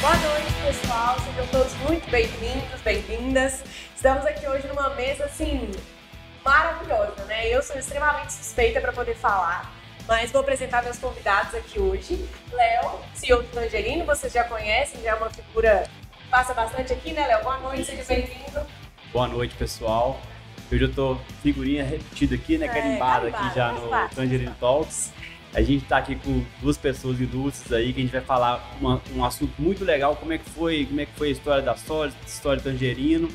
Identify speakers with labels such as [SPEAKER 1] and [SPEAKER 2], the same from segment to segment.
[SPEAKER 1] Boa noite, pessoal. Sejam todos muito bem-vindos, bem-vindas. Estamos aqui hoje numa mesa assim maravilhosa, né? Eu sou extremamente suspeita para poder falar, mas vou apresentar meus convidados aqui hoje. Léo, CEO do Tangerino, vocês já conhecem, já é uma figura que passa bastante aqui, né, Léo? Boa noite, seja bem-vindo.
[SPEAKER 2] Boa noite, pessoal. Eu já tô figurinha repetida aqui, né?
[SPEAKER 1] É,
[SPEAKER 2] Carimbada aqui já no
[SPEAKER 1] parte.
[SPEAKER 2] Tangerine Talks. A gente tá aqui com duas pessoas ilustres aí, que a gente vai falar uma- um assunto muito legal, como é que foi, como é que foi a história da Solis, a história do Tangerino,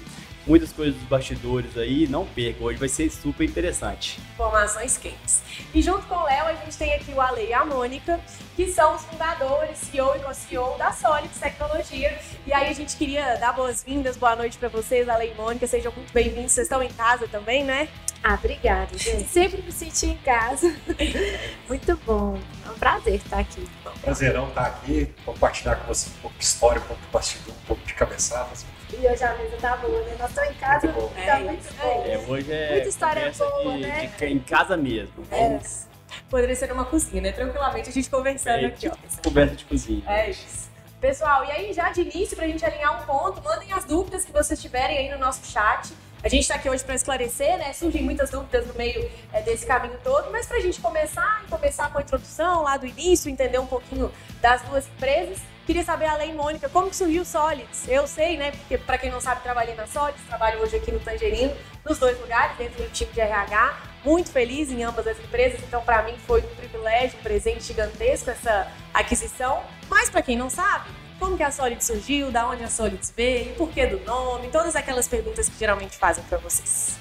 [SPEAKER 2] muitas coisas dos bastidores aí, não perca, hoje vai ser super interessante.
[SPEAKER 1] Informações quentes. E junto com o Léo, a gente tem aqui o Ale e a Mônica, que são os fundadores, CEO e co-CEO da Solix Tecnologia. E aí a gente queria dar boas-vindas, boa noite para vocês, Ale e Mônica, sejam muito bem-vindos. Vocês estão em casa também, né?
[SPEAKER 3] Ah, obrigada, gente. Sempre me senti em casa. Muito bom. É um prazer estar aqui.
[SPEAKER 4] Prazerão estar aqui, compartilhar com você um pouco de história, um pouco de bastidor, um pouco de cabeçadas.
[SPEAKER 3] E hoje a mesa tá boa, né? Nós estamos em casa,
[SPEAKER 4] Muito bom.
[SPEAKER 3] tá
[SPEAKER 1] É
[SPEAKER 3] muito
[SPEAKER 1] isso,
[SPEAKER 3] bom.
[SPEAKER 2] É, hoje é
[SPEAKER 3] Muita história boa,
[SPEAKER 2] de-
[SPEAKER 3] né?
[SPEAKER 2] de- em casa mesmo. Vamos,
[SPEAKER 1] Poderia ser numa cozinha, né? Tranquilamente a gente conversando
[SPEAKER 2] é,
[SPEAKER 1] aqui, ó.
[SPEAKER 2] tipo, conversa de cozinha.
[SPEAKER 1] É isso. Pessoal, e aí já de início, pra gente alinhar um ponto, mandem as dúvidas que vocês tiverem aí no nosso chat. A gente tá aqui hoje para esclarecer, né? Surgem muitas dúvidas no meio é, desse caminho todo, mas pra gente começar, começar com a introdução lá do início, entender um pouquinho das duas empresas, queria saber, além, Mônica, como que surgiu o Solids? Eu sei, né? Porque pra quem não sabe, trabalhei na Solids, trabalho hoje aqui no Tangerino, nos dois lugares, dentro do time de RH. Muito feliz em ambas as empresas, então pra mim foi um privilégio, um presente gigantesco essa aquisição. Mas pra quem não sabe, como que a Solid surgiu, da onde a Solid veio, por que do nome, todas aquelas perguntas que geralmente fazem pra vocês.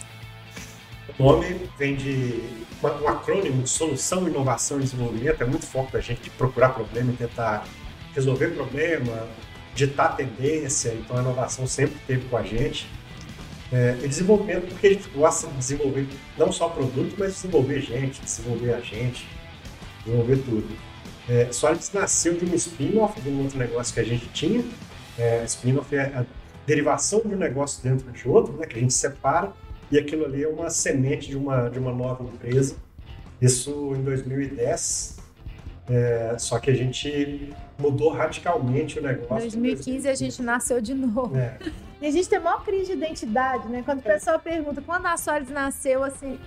[SPEAKER 4] O nome vem de um acrônimo de solução, inovação e desenvolvimento. É muito foco da gente de procurar problema e tentar resolver problema, ditar tendência. Então a inovação sempre esteve com a gente. É, e desenvolvimento porque a gente gosta de desenvolver não só produto, mas desenvolver gente, desenvolver a gente, desenvolver tudo. É, Solids nasceu de um spin-off de um outro negócio que a gente tinha. É, spin-off é a derivação de um negócio dentro de outro, né, que a gente separa, e aquilo ali é uma semente de uma, de uma nova empresa. Isso em 2010. É, só que a gente mudou radicalmente o
[SPEAKER 3] Em
[SPEAKER 4] negócio.
[SPEAKER 3] 2015 a gente nasceu de novo.
[SPEAKER 4] É,
[SPEAKER 5] E a gente tem maior crise de identidade, né? Quando o pessoal pergunta quando a Solids nasceu, assim,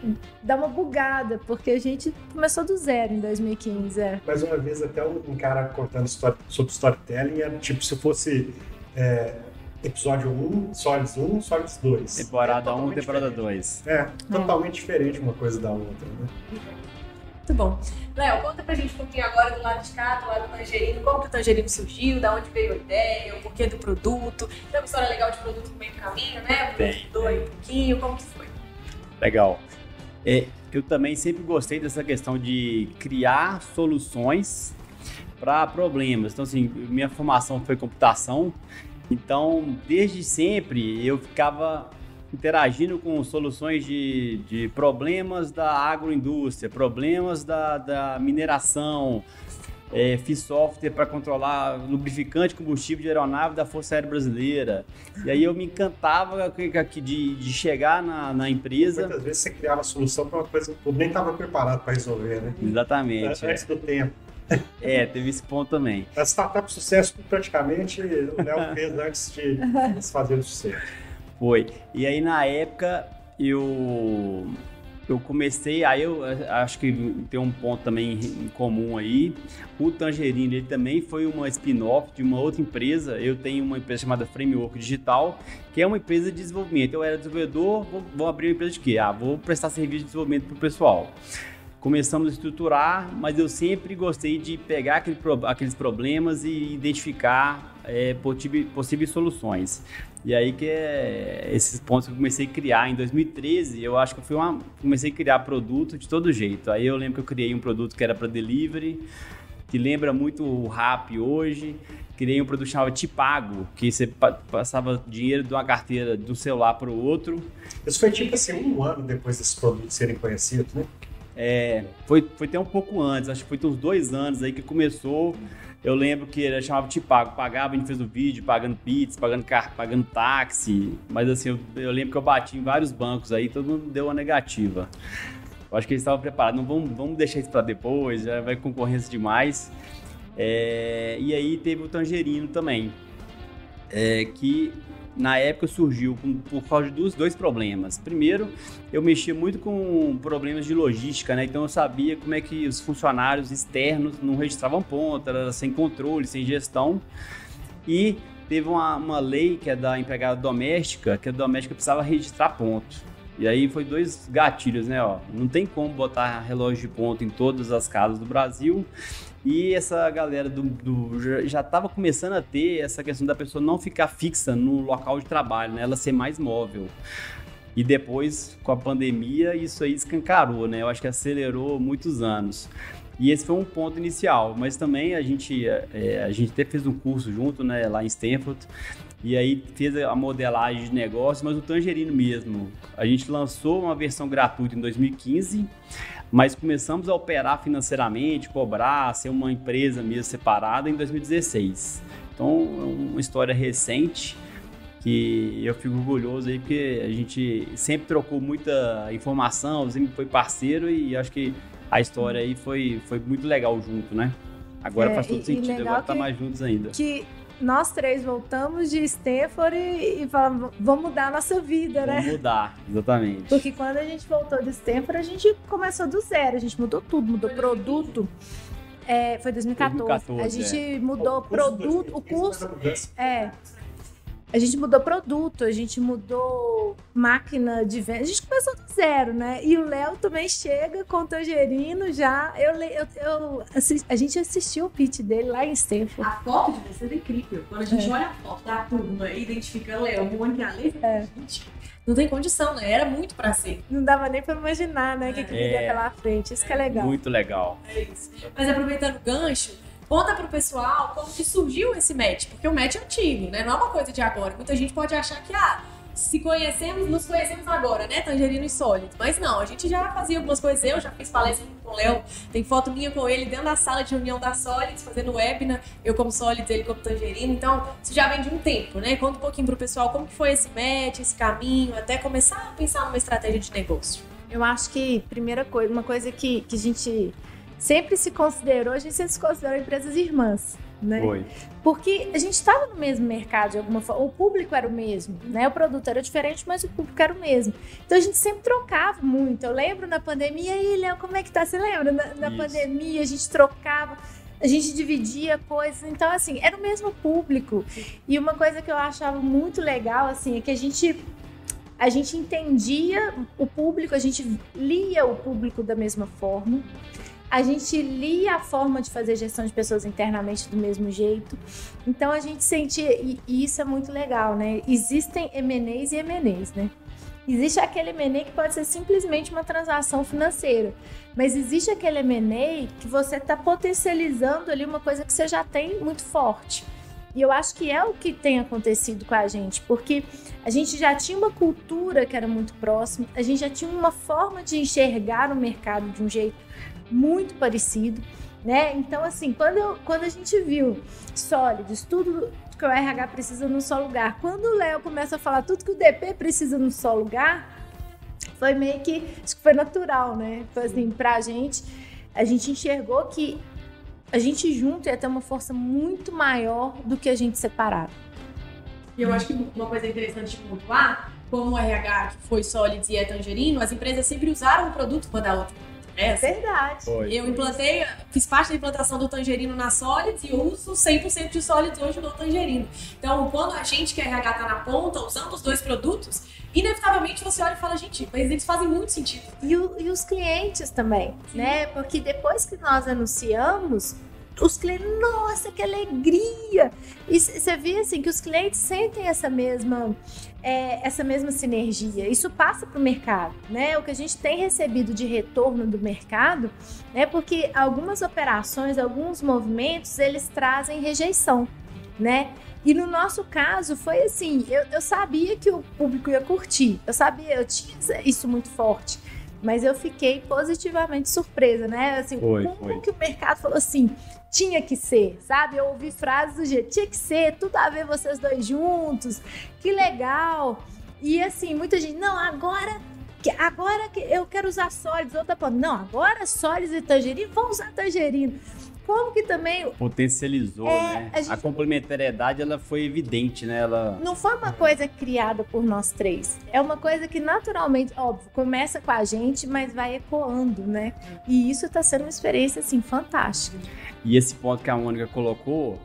[SPEAKER 5] dá uma bugada, porque a gente começou do zero em 2015. É.
[SPEAKER 4] mais uma vez, até um, cara contando história- sobre storytelling, era tipo se fosse é, episódio 1, Solids 1, Solids 2.
[SPEAKER 2] Temporada
[SPEAKER 4] É
[SPEAKER 2] 1,
[SPEAKER 4] totalmente
[SPEAKER 2] temporada
[SPEAKER 4] diferente.
[SPEAKER 2] 2.
[SPEAKER 4] É, totalmente diferente uma coisa da outra, né?
[SPEAKER 1] Muito bom. Léo, conta pra gente um pouquinho agora do lado de cá, do lado do Tangerino, como que o Tangerino surgiu, da onde veio a ideia, o porquê do produto. Tem uma história legal de produto no meio do caminho, né?
[SPEAKER 2] Tem.
[SPEAKER 1] Mudou aí um pouquinho, como que foi?
[SPEAKER 2] Legal. É, eu também sempre gostei dessa questão de criar soluções para problemas. Então, assim, minha formação foi computação, então, desde sempre eu ficava interagindo com soluções de, de problemas da agroindústria, problemas da, da mineração. É, fiz software para controlar lubrificante e combustível de aeronave da Força Aérea Brasileira. E aí eu me encantava de, de chegar na, na empresa.
[SPEAKER 4] Muitas vezes você criava a solução para uma coisa que eu nem estava preparado para resolver, né?
[SPEAKER 2] Exatamente.
[SPEAKER 4] Antes do tempo.
[SPEAKER 2] É, teve esse ponto também.
[SPEAKER 4] A startup sucesso, praticamente, o Léo fez antes de eles fazerem sucesso.
[SPEAKER 2] Foi. E aí, na época, eu, eu comecei, aí eu acho que tem um ponto também em comum aí. O Tangerino, ele também foi uma spin-off de uma outra empresa. Eu tenho uma empresa chamada Framework Digital, que é uma empresa de desenvolvimento. Eu era desenvolvedor, vou, vou abrir uma empresa de quê? Ah, vou prestar serviço de desenvolvimento para o pessoal. Começamos a estruturar, mas eu sempre gostei de pegar aquele aqueles problemas e identificar é, possíveis soluções. E aí que é esses pontos que eu comecei a criar em 2013, eu acho que foi uma comecei a criar produto de todo jeito. Aí eu lembro que eu criei um produto que era para delivery, que lembra muito o Rap hoje. Criei um produto chamado Tipago, que você pa- passava dinheiro de uma carteira de um celular para o outro.
[SPEAKER 4] Isso foi tipo assim, um ano depois desses produtos serem conhecidos, né?
[SPEAKER 2] É, foi, foi até um pouco antes, acho que foi uns dois anos aí que começou. Eu lembro que ele chamava Tipago, pagava, a gente fez o vídeo pagando pizza, pagando, car pagando táxi, mas assim, eu, eu lembro que eu bati em vários bancos aí, todo mundo deu uma negativa. Eu acho que eles estavam preparados, não vamos, vamos deixar isso para depois, já vai concorrência demais. É, e aí teve o Tangerino também. é, que na época surgiu por, causa dos dois problemas. Primeiro, eu mexia muito com problemas de logística, né? Então eu sabia como é que os funcionários externos não registravam ponta, era sem controle, sem gestão. E teve uma, uma lei que é da empregada doméstica, que a doméstica precisava registrar ponto. E aí foi dois gatilhos, né? Ó, não tem como botar relógio de ponto em todas as casas do Brasil. E essa galera do, do já estava começando a ter essa questão da pessoa não ficar fixa no local de trabalho, né? Ela ser mais móvel. E depois, com a pandemia, isso aí escancarou, né? Eu acho que acelerou muitos anos. E esse foi um ponto inicial, mas também a gente, é, a gente até fez um curso junto, né, lá em Stanford, e aí fez a modelagem de negócio, mas o Tangerino mesmo. A gente lançou uma versão gratuita em 2015, mas começamos a operar financeiramente, cobrar, ser uma empresa mesmo separada em 2016. Então, é uma história recente que eu fico orgulhoso aí porque a gente sempre trocou muita informação, sempre foi parceiro e acho que a história aí foi, foi muito legal junto, né? Agora
[SPEAKER 5] É,
[SPEAKER 2] faz todo
[SPEAKER 5] e- e
[SPEAKER 2] sentido,
[SPEAKER 5] legal
[SPEAKER 2] agora tá
[SPEAKER 5] que-
[SPEAKER 2] mais juntos ainda.
[SPEAKER 5] Que nós três voltamos de Stanford e, e falamos, vamos mudar a nossa vida, né?
[SPEAKER 2] Vamos mudar, exatamente.
[SPEAKER 5] Porque quando a gente voltou de Stanford, a gente começou do zero, a gente mudou tudo, mudou produto. É, foi 2014.
[SPEAKER 2] 2014,
[SPEAKER 5] a gente mudou
[SPEAKER 4] O
[SPEAKER 5] produto, o
[SPEAKER 4] 2015
[SPEAKER 5] curso. É. A gente mudou produto, a gente mudou máquina de venda, a gente começou do zero, né? E o Léo também chega com o Tangerino já. Eu, eu, eu assis- a gente assistiu o pitch dele lá em Stanford.
[SPEAKER 1] A foto de vocês é incrível. Quando a gente olha a foto da turma e identifica Léo, Mônica e Ale,
[SPEAKER 5] É.
[SPEAKER 1] gente, não tem condição, né? Era muito pra ser.
[SPEAKER 5] Não dava nem pra imaginar, né? O que, que viria
[SPEAKER 2] É.
[SPEAKER 5] pela frente. Isso que é legal.
[SPEAKER 2] Muito legal.
[SPEAKER 1] É isso. Mas aproveitando o gancho, conta pro pessoal como que surgiu esse match, porque o match é antigo, né? Não é uma coisa de agora. Muita gente pode achar que, ah, se conhecemos, nos conhecemos agora, né? Tangerino e Sólido. Mas não, a gente já fazia algumas coisas. Eu já fiz palestra com o Léo, tem foto minha com ele dentro da sala de reunião da Sólidos, fazendo webinar, eu como Sólidos, ele como Tangerino. Então, isso já vem de um tempo, né? Conta um pouquinho pro pessoal como que foi esse match, esse caminho, até começar a pensar numa estratégia de negócio.
[SPEAKER 5] Eu acho que, primeira coisa, uma coisa que, que a gente sempre se considerou, a gente sempre se considerou empresas irmãs, né?
[SPEAKER 2] Foi.
[SPEAKER 5] Porque a gente estava no mesmo mercado de alguma forma, o público era o mesmo, né? O produto era diferente, mas o público era o mesmo. Então a gente sempre trocava muito. Eu lembro na pandemia, e aí, Léo, como é que tá? Você lembra? Na, na pandemia a gente trocava, a gente dividia coisas. Então, assim, era o mesmo público. E uma coisa que eu achava muito legal, assim, é que a gente. A gente entendia o público, a gente lia o público da mesma forma. A gente lia a forma de fazer gestão de pessoas internamente do mesmo jeito. Então a gente sentia, e, isso é muito legal, né? Existem M&As e M&As, né? Existe aquele M&A que pode ser simplesmente uma transação financeira, mas existe aquele M&A que você está potencializando ali uma coisa que você já tem muito forte. E eu acho que é o que tem acontecido com a gente, porque a gente já tinha uma cultura que era muito próxima, a gente já tinha uma forma de enxergar o mercado de um jeito muito parecido, né? Então, assim, quando, eu- quando a gente viu sólidos, tudo que o RH precisa num só lugar, quando o Léo começa a falar tudo que o DP precisa num só lugar, foi meio que, acho que foi natural, né? Foi assim, pra gente, a gente enxergou que a gente junto ia ter uma força muito maior do que a gente separado.
[SPEAKER 1] E eu acho que uma coisa interessante de pontuar, como o RH que foi Solids e é Tangerino, as empresas sempre usaram um produto uma da outra. É, assim,
[SPEAKER 5] Verdade.
[SPEAKER 2] Foi.
[SPEAKER 1] eu implantei, fiz parte da implantação do Tangerino na Solids e uso 100% de Solids hoje no Tangerino. Então, quando a gente que é RH tá na ponta, usando os dois produtos, inevitavelmente você olha e fala, gente, mas eles fazem muito sentido.
[SPEAKER 5] E, o- e os clientes também, né? Porque depois que nós anunciamos, os clientes, nossa, que alegria! E você vê assim que os clientes sentem essa mesma, é, essa mesma sinergia. Isso passa para o mercado, né? O que a gente tem recebido de retorno do mercado é porque algumas operações, alguns movimentos, eles trazem rejeição, né? E no nosso caso foi assim, eu, eu sabia que o público ia curtir, eu sabia, eu tinha isso muito forte, mas eu fiquei positivamente surpresa, né? Assim,
[SPEAKER 2] Foi,
[SPEAKER 5] como
[SPEAKER 2] foi.
[SPEAKER 5] que o mercado falou assim, tinha que ser, sabe? Eu ouvi frases do jeito, tinha que ser, tudo a ver vocês dois juntos, que legal. E assim, muita gente, não, agora que agora que eu quero usar sólidos, outra ponta, não, agora sólidos e tangerino, vamos usar tangerino. Como que também
[SPEAKER 2] Potencializou,
[SPEAKER 5] É,
[SPEAKER 2] né?
[SPEAKER 5] a gente-
[SPEAKER 2] A complementariedade, ela foi evidente, né? Ela...
[SPEAKER 5] não foi uma coisa criada por nós três. É uma coisa que naturalmente, óbvio, começa com a gente, mas vai ecoando, né? E isso tá sendo uma experiência, assim, fantástica.
[SPEAKER 2] E esse ponto que a Mônica colocou,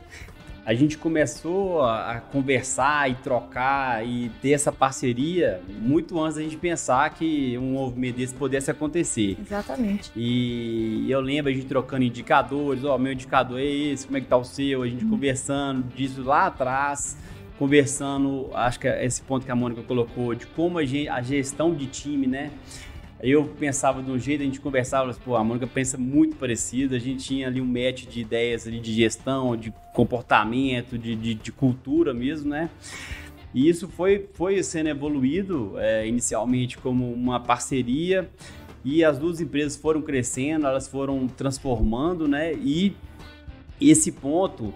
[SPEAKER 2] a gente começou a, conversar e trocar e ter essa parceria muito antes da gente pensar que um movimento desse pudesse acontecer.
[SPEAKER 5] Exatamente.
[SPEAKER 2] E eu lembro a gente trocando indicadores, ó, meu indicador é esse, como é que tá o seu, a gente conversando disso lá atrás, conversando, acho que é esse ponto que a Mônica colocou, de como a, gen- a gestão de time, né? Eu pensava de um jeito, a gente conversava, pô, a Mônica pensa muito parecido, a gente tinha ali um match de ideias ali de gestão, de comportamento, de, de, de cultura mesmo, né? E isso foi, foi sendo evoluído é, inicialmente como uma parceria e as duas empresas foram crescendo, elas foram transformando, né? E esse ponto,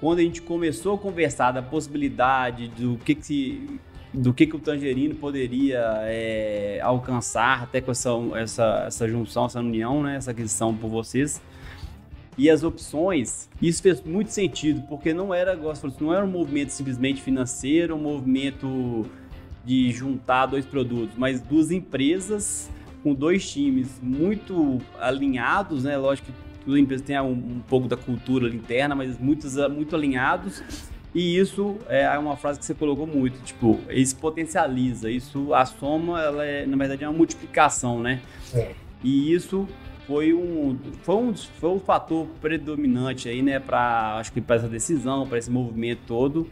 [SPEAKER 2] quando a gente começou a conversar da possibilidade do que que se do que, que o Tangerino poderia é, alcançar até com essa, essa, essa junção, essa união, né, essa aquisição por vocês. E as opções, isso fez muito sentido, porque não era, falou, não era um movimento simplesmente financeiro, um movimento de juntar dois produtos, mas duas empresas com dois times muito alinhados, né? Lógico que toda empresa tem um, um pouco da cultura interna, mas muitos, muito alinhados. E isso é uma frase que você colocou muito, tipo, isso potencializa, isso, a soma, ela é, na verdade, é uma multiplicação, né?
[SPEAKER 4] É.
[SPEAKER 2] E isso foi um, foi um, foi um fator predominante aí, né, para acho que para essa decisão, para esse movimento todo,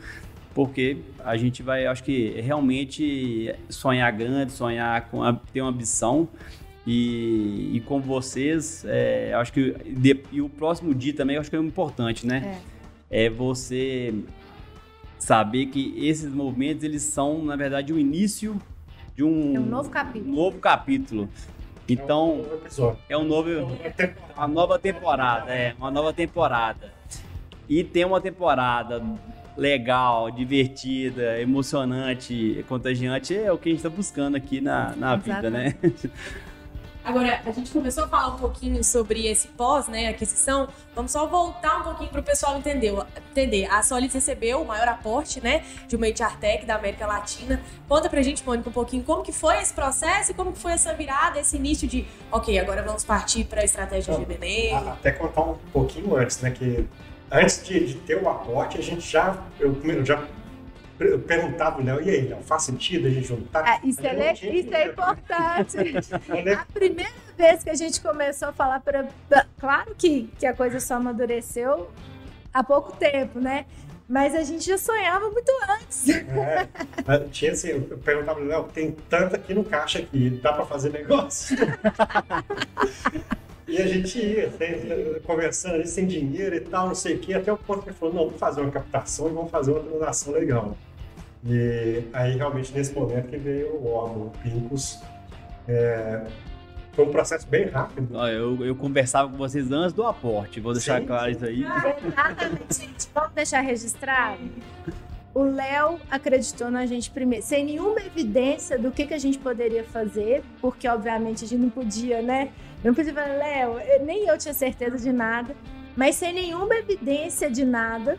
[SPEAKER 2] porque a gente vai, acho que realmente sonhar grande, sonhar com a, ter uma ambição e, e com vocês, é, acho que de- e o próximo dia também, acho que é importante, né? É, você saber que esses movimentos eles são na verdade o início de um
[SPEAKER 5] É um novo capítulo.
[SPEAKER 2] novo capítulo. Então,
[SPEAKER 4] É um episódio.
[SPEAKER 2] é um novo, uma nova temporada, é, uma nova temporada. E tem uma temporada legal, divertida, emocionante, contagiante, é o que a gente tá buscando aqui na, na vida, né?
[SPEAKER 1] Agora, a gente começou a falar um pouquinho sobre esse pós, né, aquisição. Vamos só voltar um pouquinho para o pessoal entender. entender. A Solid recebeu o maior aporte, né, de uma HR Tech da América Latina. Conta pra gente, Mônica, um pouquinho como que foi esse processo e como que foi essa virada, esse início de, ok, agora vamos partir para a estratégia de M&A.
[SPEAKER 4] A- Até contar um pouquinho antes, né? Que antes de, de ter o aporte, a gente já. Eu já eu perguntava o Léo, e aí, Léo, faz sentido a gente juntar?
[SPEAKER 5] Ah, isso, é,
[SPEAKER 4] tinha
[SPEAKER 5] isso é importante.
[SPEAKER 4] Lembro-
[SPEAKER 5] A primeira vez que a gente começou a falar para. Claro que, que a coisa só amadureceu há pouco tempo, né? Mas a gente já sonhava muito antes.
[SPEAKER 4] É, tinha assim, eu perguntava, Léo, tem tanto aqui no caixa aqui, dá pra fazer negócio? e a gente ia, sem- conversando ali, sem dinheiro e tal, não sei o quê, até o ponto que ele falou, não, vamos fazer uma captação e vamos fazer uma transação legal. E aí, realmente, nesse momento que veio o órgão, o Pincus, é, foi um processo bem rápido.
[SPEAKER 2] Ó, Eu, eu conversava com vocês antes do aporte, vou deixar
[SPEAKER 4] Sim.
[SPEAKER 2] claro isso aí.
[SPEAKER 5] Exatamente, gente. Vamos deixar registrado? O Léo acreditou na gente primeiro, sem nenhuma evidência do que, que a gente poderia fazer, porque obviamente a gente não podia, né? Não podia falar, Léo, eu- nem eu tinha certeza de nada, mas sem nenhuma evidência de nada.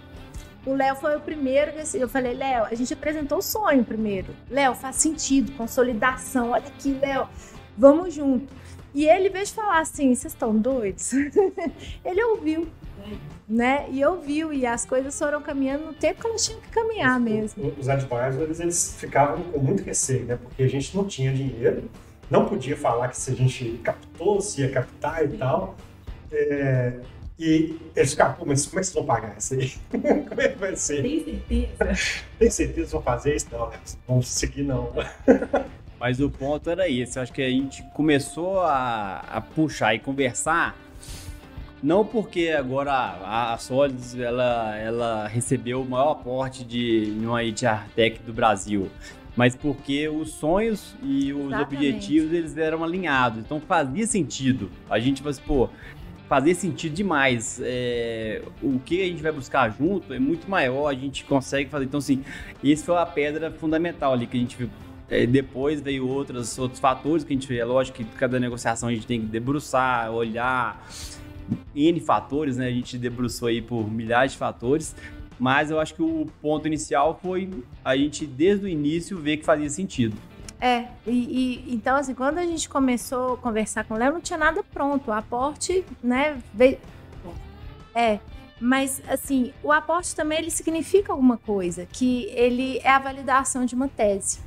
[SPEAKER 5] O Léo foi o primeiro que eu falei, Léo, a gente apresentou o sonho primeiro. Léo, faz sentido, consolidação, olha aqui, Léo, vamos junto. E ele, em vez de falar assim, vocês estão doidos? ele ouviu né? E ouviu, e as coisas foram caminhando no tempo que elas tinham que caminhar mesmo.
[SPEAKER 4] Os advisors, eles ficavam com muito receio, né? Porque a gente não tinha dinheiro, não podia falar que se a gente captou, se ia captar e tal. É, e eles ficavam, pô, mas como é que vocês vão pagar isso aí? como é que vai ser?
[SPEAKER 1] Tem certeza?
[SPEAKER 4] Tem certeza que vão fazer isso? Não, né? Vamos seguir não.
[SPEAKER 2] Mas o ponto era. Eu acho que a gente começou a, a puxar e conversar, não porque agora a, a Solids ela, ela recebeu o maior aporte de uma HR Tech do Brasil, mas porque os sonhos e os
[SPEAKER 5] Exatamente.
[SPEAKER 2] objetivos eles eram alinhados. Então fazia sentido. A gente assim, pô, fazia sentido demais. É, o que a gente vai buscar junto é muito maior, a gente consegue fazer. Então, assim, isso foi a pedra fundamental ali que a gente viu. É, depois veio outros, outros fatores que a gente vê. É lógico que cada negociação a gente tem que debruçar, olhar. N fatores, né? A gente debruçou aí por milhares de fatores, mas eu acho que o ponto inicial foi a gente, desde o início, ver que fazia sentido.
[SPEAKER 5] É, e, e, então assim, quando a gente começou a conversar com o Léo, não tinha nada pronto. O aporte, né, veio... É, mas assim, o aporte também ele significa alguma coisa, que ele é a validação de uma tese.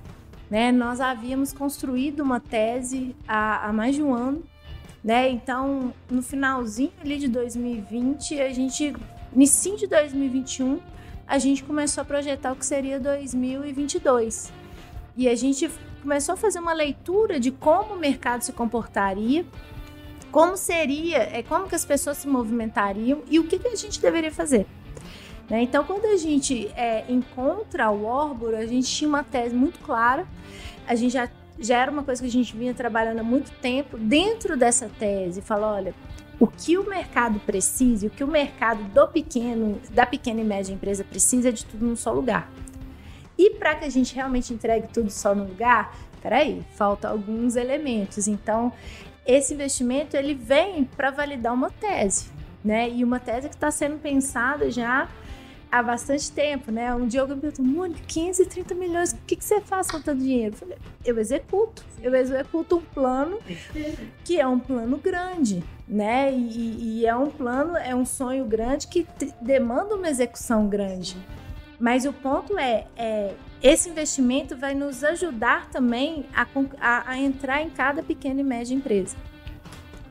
[SPEAKER 5] Né? Nós havíamos construído uma tese há, há mais de um ano, né? Então, no finalzinho ali de 2020, a gente, início de 2021, a gente começou a projetar o que seria 2022. E a gente começou a fazer uma leitura de como o mercado se comportaria, como seria, é, como que as pessoas se movimentariam e o que, que a gente deveria fazer. Né? Então, quando a gente é, encontra o Orbor, a gente tinha uma tese muito clara, a gente já, já era uma coisa que a gente vinha trabalhando há muito tempo dentro dessa tese, fala, olha, o que o mercado precisa, o que o mercado do pequeno, da pequena e média empresa precisa é de tudo num só lugar. E para que a gente realmente entregue tudo só no lugar, peraí, faltam alguns elementos. Então, esse investimento ele vem para validar uma tese, né? E uma tese que está sendo pensada já há bastante tempo, né? Um dia alguém me perguntou, Mônica, 15, 30 milhões, o que, que você faz com tanto dinheiro? Eu falei, eu executo. Eu executo um plano que é um plano grande, né? E, e é um plano, é um sonho grande que demanda uma execução grande. Mas o ponto é, é, esse investimento vai nos ajudar também a, a, a entrar em cada pequena e média empresa.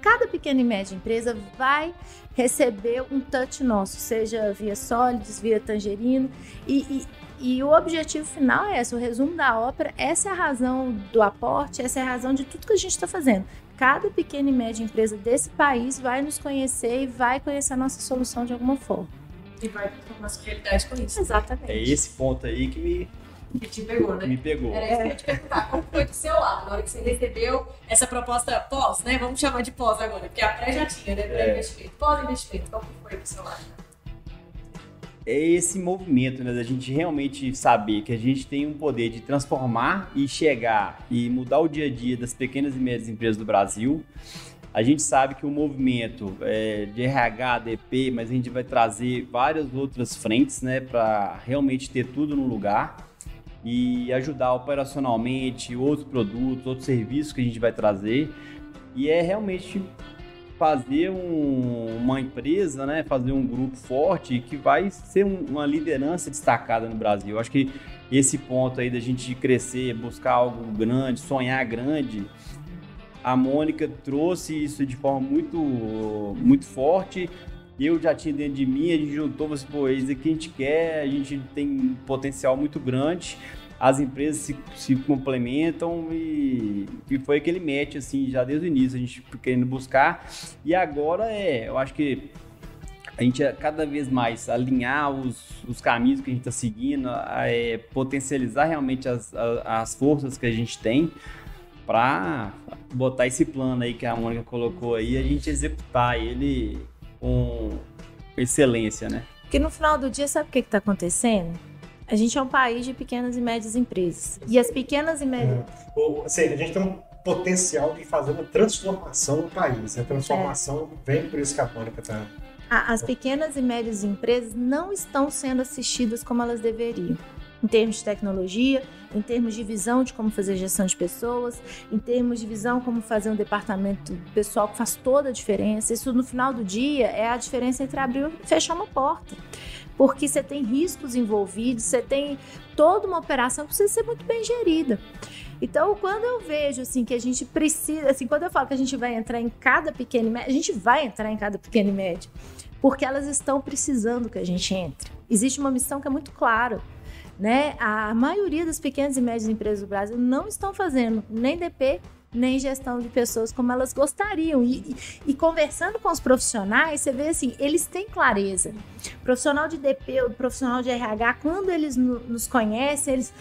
[SPEAKER 5] Cada pequena e média empresa vai receber um touch nosso, seja via Solids, via Tangerino, e, e, e, o objetivo final é esse, o resumo da ópera, essa é a razão do aporte, essa é a razão de tudo que a gente está fazendo. Cada pequena e média empresa desse país vai nos conhecer e vai conhecer a nossa solução de alguma forma
[SPEAKER 1] e vai sua realidade com isso.
[SPEAKER 5] Exatamente.
[SPEAKER 2] É esse ponto aí que me.
[SPEAKER 1] Que te pegou, né?
[SPEAKER 2] Me pegou.
[SPEAKER 1] Era isso que eu ia te perguntar. Como foi do seu lado, na hora que você recebeu essa proposta pós, né? Vamos chamar de pós agora, porque a pré já tinha, né? Pré-investimento. É. Pós-investimento, como foi do seu lado?
[SPEAKER 2] é esse movimento, né, da gente realmente saber que a gente tem um poder de transformar e chegar e mudar o dia a dia das pequenas e médias empresas do Brasil. A gente sabe que o movimento é, de RH, DP, mas a gente vai trazer várias outras frentes, né, para realmente ter tudo no lugar e ajudar operacionalmente outros produtos, outros serviços que a gente vai trazer. E é realmente fazer um, uma empresa, né, fazer um grupo forte que vai ser um, uma liderança destacada no Brasil. Eu acho que esse ponto aí da gente crescer, buscar algo grande, sonhar grande, a Mônica trouxe isso de forma muito, muito forte. Eu já tinha dentro de mim, a gente juntou, mas, pô, é isso aqui a gente quer, a gente tem um potencial muito grande as empresas se, se complementam e, e, foi aquele match, assim, já desde o início, a gente querendo buscar. E agora é, eu acho que a gente é cada vez mais alinhar os, os caminhos que a gente está seguindo, é, potencializar realmente as, as forças que a gente tem para botar esse plano aí que a Mônica colocou aí, a gente executar ele com excelência, né?
[SPEAKER 5] Porque no final do dia, sabe o que está acontecendo? A gente é um país de pequenas e médias empresas. E as pequenas e médias.
[SPEAKER 4] É. Assim, a gente tem um potencial de fazer uma transformação no país. A transformação é. vem por isso que a Mônica está.
[SPEAKER 5] As pequenas e médias empresas não estão sendo assistidas como elas deveriam em termos de tecnologia, em termos de visão de como fazer gestão de pessoas, em termos de visão como fazer um departamento pessoal que faz toda a diferença. Isso no final do dia é a diferença entre abrir e fechar uma porta. Porque você tem riscos envolvidos, você tem toda uma operação que precisa ser muito bem gerida. Então, quando eu vejo assim que a gente precisa, assim, quando eu falo que a gente vai entrar em cada pequeno e médio, a gente vai entrar em cada pequeno e médio, porque elas estão precisando que a gente entre. Existe uma missão que é muito clara né? A maioria das pequenas e médias empresas do Brasil não estão fazendo nem DP, nem gestão de pessoas como elas gostariam. E, e, e, conversando com os profissionais, você vê assim, eles têm clareza. Profissional de DP, profissional de RH, quando eles no, nos conhecem, eles.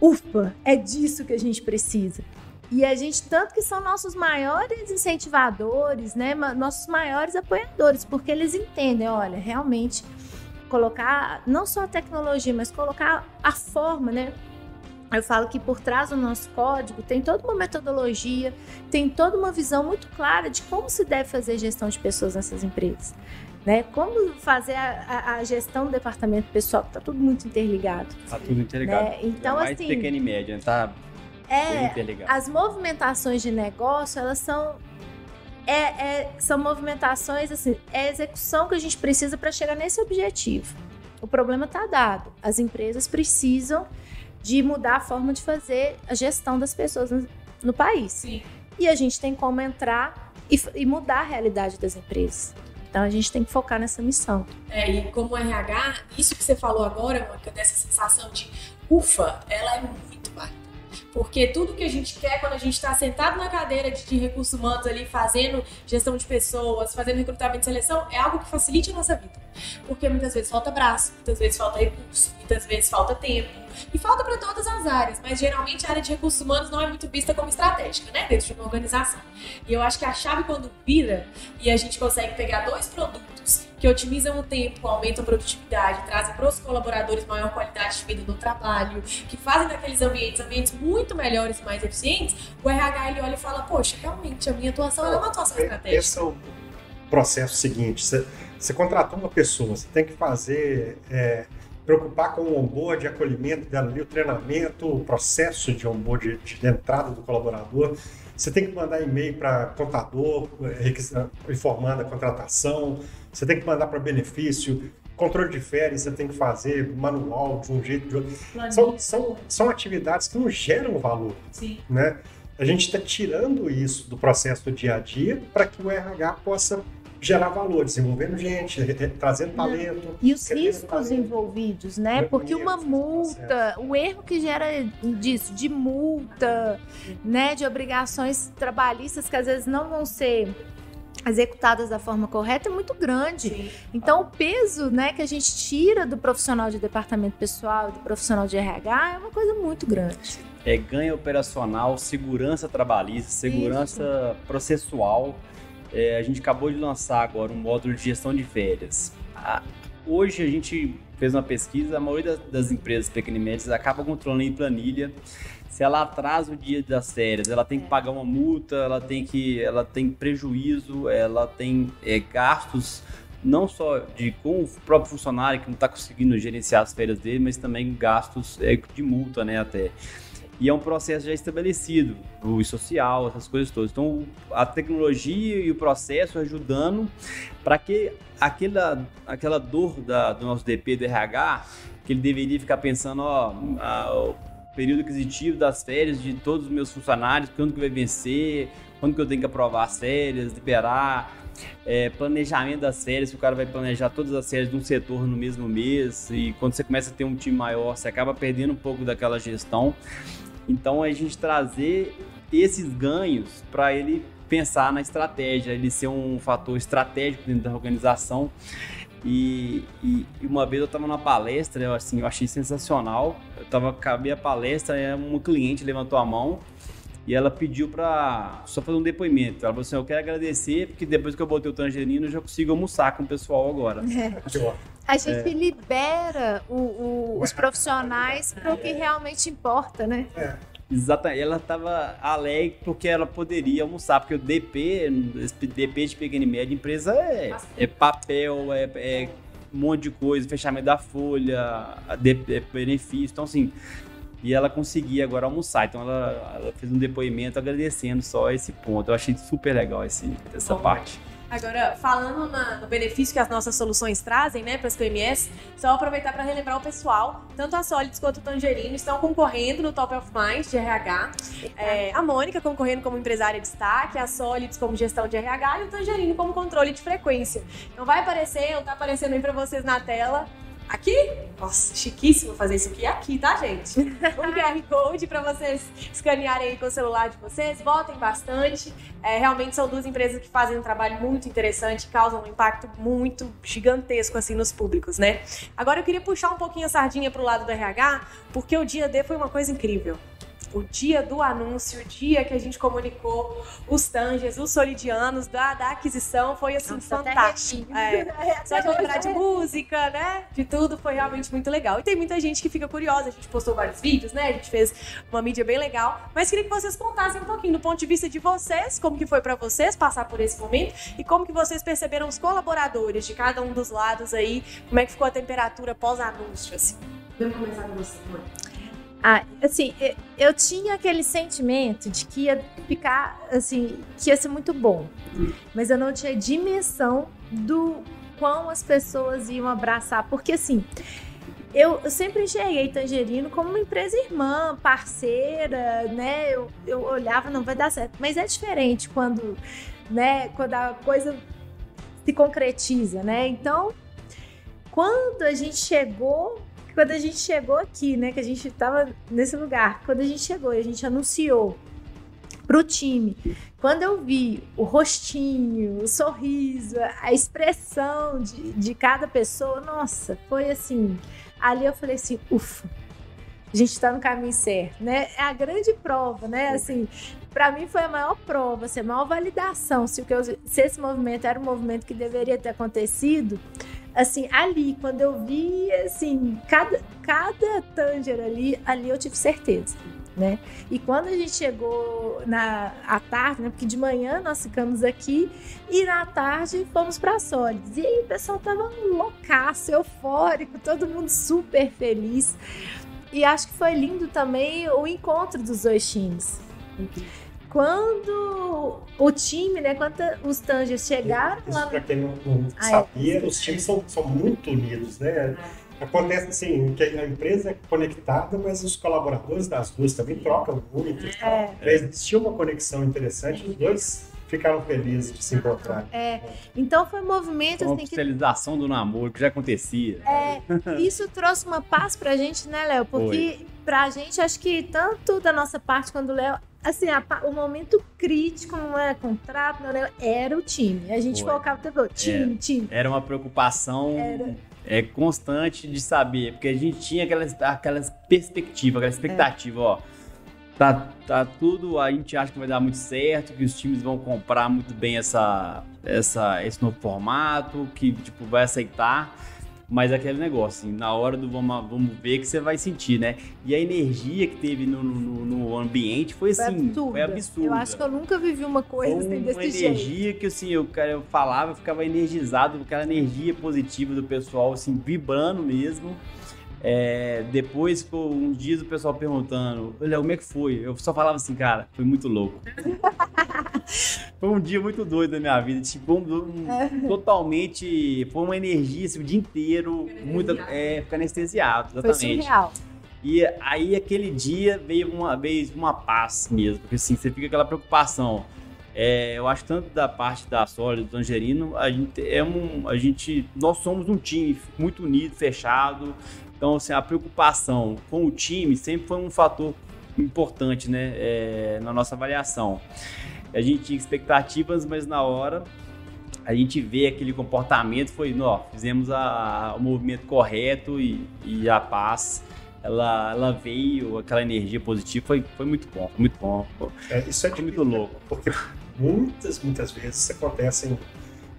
[SPEAKER 5] Ufa, é disso que a gente precisa. E a gente, tanto que são nossos maiores incentivadores, né? Nossos maiores apoiadores, porque eles entendem, olha, realmente colocar não só a tecnologia, mas colocar a forma, né? Eu falo que por trás do nosso código tem toda uma metodologia, tem toda uma visão muito clara de como se deve fazer gestão de pessoas nessas empresas. Né? Como fazer a, a, a gestão do departamento pessoal, está tudo muito interligado.
[SPEAKER 2] Está tudo interligado.
[SPEAKER 5] Né? Então,
[SPEAKER 2] é mais
[SPEAKER 5] assim.
[SPEAKER 2] pequeno e médio, tá
[SPEAKER 5] é, as movimentações de negócio, elas são é, é, são movimentações, assim, é a execução que a gente precisa para chegar nesse objetivo. O problema está dado. As empresas precisam de mudar a forma de fazer a gestão das pessoas no, no país.
[SPEAKER 1] Sim.
[SPEAKER 5] E a gente tem como entrar e, e, mudar a realidade das empresas. Então a gente tem que focar nessa missão.
[SPEAKER 1] É, e como RH, isso que você falou agora, Mônica, dessa sensação de ufa, ela é muito. Porque tudo que a gente quer quando a gente está sentado na cadeira de, de, recursos humanos ali, fazendo gestão de pessoas, fazendo recrutamento e seleção, é algo que facilite a nossa vida. Porque muitas vezes falta braço, muitas vezes falta recurso, muitas vezes falta tempo. E falta para todas as áreas, mas geralmente a área de recursos humanos não é muito vista como estratégica, né? Dentro de uma organização. E eu acho que a chave quando vira e a gente consegue pegar dois produtos que otimizam o tempo, aumentam a produtividade, trazem para os colaboradores maior qualidade de vida no trabalho, que fazem daqueles ambientes ambientes muito melhores e mais eficientes, o RH ele olha e fala, poxa, realmente a minha atuação é uma atuação estratégica.
[SPEAKER 4] Esse é o processo seguinte, você, você contratou uma pessoa, você tem que fazer... É, preocupar com o onboard, de acolhimento dela ali, o treinamento, o processo de onboard, de, de entrada do colaborador. Você tem que mandar e-mail para contador, informando a contratação. Você tem que mandar para benefício. Controle de férias você tem que fazer manual, de um jeito de outro. São, são, são atividades que não geram valor.
[SPEAKER 1] Sim.
[SPEAKER 4] Né? A gente está tirando isso do processo do dia a dia para que o RH possa gerar valor, desenvolvendo gente, trazendo talento.
[SPEAKER 5] E os riscos talento. envolvidos, né? Porque uma multa, o erro que gera disso, de multa, né, de obrigações trabalhistas que às vezes não vão ser executadas da forma correta é muito grande. Sim. Então, o peso né, que a gente tira do profissional de departamento pessoal, do profissional de RH, é uma coisa muito grande.
[SPEAKER 2] É ganho operacional, segurança trabalhista, segurança Isso. processual. É, a gente acabou de lançar agora um módulo de gestão de férias. A, hoje a gente fez uma pesquisa, a maioria das, das empresas pequenas e médias acaba controlando em planilha. Se ela atrasa o dia das férias, ela tem que pagar uma multa, ela tem que, ela tem prejuízo, ela tem é, gastos não só de com o próprio funcionário que não está conseguindo gerenciar as férias dele, mas também gastos é, de multa, né, até. E é um processo já estabelecido, o social, essas coisas todas. Então, a tecnologia e o processo ajudando para que aquela, aquela dor da, do nosso DP, do RH, que ele deveria ficar pensando, ó, a, o período aquisitivo das férias de todos os meus funcionários, quando que vai vencer, quando que eu tenho que aprovar as férias, liberar, é, planejamento das séries, o cara vai planejar todas as séries de um setor no mesmo mês, e quando você começa a ter um time maior, você acaba perdendo um pouco daquela gestão. Então a gente trazer esses ganhos para ele pensar na estratégia, ele ser um fator estratégico dentro da organização. E, e, uma vez eu estava numa palestra, eu, assim, eu achei sensacional. Eu tava, acabei a palestra, uma cliente levantou a mão e ela pediu para só fazer um depoimento. Ela falou assim: Eu quero agradecer, porque depois que eu botei o tangerino, eu já consigo almoçar com o pessoal agora. É.
[SPEAKER 5] A gente é. libera o, o, os profissionais para o que realmente importa, né?
[SPEAKER 4] É.
[SPEAKER 2] Exatamente. Ela estava alegre porque ela poderia almoçar, porque o DP, DP de pequena e média empresa é, é papel, é, é, um monte de coisa, fechamento da folha, é benefício. Então, assim, e ela conseguia agora almoçar. Então, ela, ela, fez um depoimento agradecendo só esse ponto. Eu achei super legal esse, essa Bom, parte.
[SPEAKER 1] Agora, falando na, no benefício que as nossas soluções trazem, né, para as PMS, só aproveitar para relembrar o pessoal, tanto a Solids quanto o Tangerino estão concorrendo no Top of Mind de RH. É, a Mônica concorrendo como empresária de destaque, a Solids como gestão de RH e o Tangerino como controle de frequência. Então vai aparecer, ou tá aparecendo aí para vocês na tela, Aqui? Nossa, chiquíssimo fazer isso aqui aqui, tá, gente? Um QR Code para vocês escanearem aí com o celular de vocês. Votem bastante. É, realmente são duas empresas que fazem um trabalho muito interessante, causam um impacto muito gigantesco assim nos públicos, né? Agora eu queria puxar um pouquinho a sardinha pro lado do RH, porque o dia D foi uma coisa incrível. O dia do anúncio, o dia que a gente comunicou os Tanges, os Solidianos, da, da aquisição, foi assim,
[SPEAKER 5] Nossa,
[SPEAKER 1] fantástico. É, só de lembrar de música, né? De tudo, foi realmente muito legal. E tem muita gente que fica curiosa, a gente postou vários vídeos, né? A gente fez uma mídia bem legal, mas queria que vocês contassem um pouquinho do ponto de vista de vocês, como que foi pra vocês passar por esse momento e como que vocês perceberam os colaboradores de cada um dos lados aí, como é que ficou a temperatura pós-anúncio, assim. Vamos começar com você, mãe.
[SPEAKER 5] Ah, assim, eu, tinha aquele sentimento de que ia ficar, assim, que ia ser muito bom. Mas eu não tinha dimensão do quão as pessoas iam abraçar. Porque, assim, eu, eu sempre enxerguei Tangerino como uma empresa irmã, parceira, né? Eu, eu olhava, não vai dar certo. Mas é diferente quando, né, quando a coisa se concretiza, né? Então, quando a gente chegou quando a gente chegou aqui, né, que a gente estava nesse lugar, quando a gente chegou e a gente anunciou pro time, quando eu vi o rostinho, o sorriso, a expressão de, de cada pessoa, nossa, foi assim. Ali eu falei assim, ufa, a gente está no caminho certo, né? É a grande prova, né? Assim, para mim foi a maior prova, assim, a maior validação se, o que eu, se esse movimento era um movimento que deveria ter acontecido assim, ali, quando eu vi, assim, cada, cada Tanger ali, ali eu tive certeza. Né? E quando a gente chegou na à tarde, né? Porque de manhã nós ficamos aqui e na tarde fomos para Sólides. E aí o pessoal tava loucaço, eufórico, todo mundo super feliz. E acho que foi lindo também o encontro dos dois times. Quando o time, né, quando os Tangers chegaram
[SPEAKER 4] Isso,
[SPEAKER 5] lá
[SPEAKER 4] para quem não, não
[SPEAKER 5] Ah, é.
[SPEAKER 4] sabia, os times são, são muito unidos, né? Acontece assim, que a empresa é conectada, mas os colaboradores das duas também trocam muito.
[SPEAKER 5] É.
[SPEAKER 4] Existia uma conexão interessante, os dois ficaram felizes de se encontrar.
[SPEAKER 5] Então foi um movimento
[SPEAKER 2] Uma
[SPEAKER 5] assim que
[SPEAKER 2] oficialização do namoro que já acontecia.
[SPEAKER 5] é, isso trouxe uma paz pra gente, né, Léo? Porque pra gente, acho que tanto da nossa parte quanto do Léo, assim, a o momento crítico não era contrato, não era, era o time. A gente
[SPEAKER 2] Foi.
[SPEAKER 5] focava o tempo todo, time, time.
[SPEAKER 2] Era uma preocupação é, constante de saber, porque a gente tinha aquelas, aquelas perspectivas, aquela expectativa, ó. Tá, tá tudo, a gente acha que vai dar muito certo, que os times vão comprar muito bem essa, essa, esse novo formato, que tipo, vai aceitar. Mas aquele negócio, assim, na hora do vamos, vamos ver que você vai sentir, né? E a energia que teve no, no, no ambiente foi
[SPEAKER 5] Foi
[SPEAKER 2] assim, foi absurda.
[SPEAKER 5] Eu acho que eu nunca vivi uma coisa
[SPEAKER 2] Foi
[SPEAKER 5] assim
[SPEAKER 2] uma
[SPEAKER 5] desse jeito.
[SPEAKER 2] energia que assim, eu, cara, eu falava, eu ficava energizado, aquela energia positiva do pessoal, assim, vibrando mesmo. É, depois ficou uns dias o pessoal perguntando, olha, como é que foi? Eu só falava assim, cara, foi muito louco. foi um dia muito doido da minha vida, tipo, um, um- totalmente, foi uma energia assim, o dia inteiro, muita, é, ficar anestesiado,
[SPEAKER 5] Foi
[SPEAKER 2] exatamente.
[SPEAKER 5] surreal.
[SPEAKER 2] E aí aquele dia veio uma vez uma paz mesmo, porque assim, você fica aquela preocupação. É, eu acho tanto da parte da Sólida, do Tangerino, a gente é um, a gente, nós somos um time muito unido, fechado. Então, assim, a preocupação com o time sempre foi um fator importante, né, é, na nossa avaliação. A gente tinha expectativas, mas na hora a gente vê aquele comportamento, foi, ó, fizemos a- o movimento correto e, e a paz ela, ela veio, aquela energia positiva, foi, foi muito bom, foi muito bom.
[SPEAKER 4] É, isso é
[SPEAKER 2] Foi muito
[SPEAKER 4] difícil, né?
[SPEAKER 2] louco.
[SPEAKER 4] Porque muitas, muitas vezes acontecem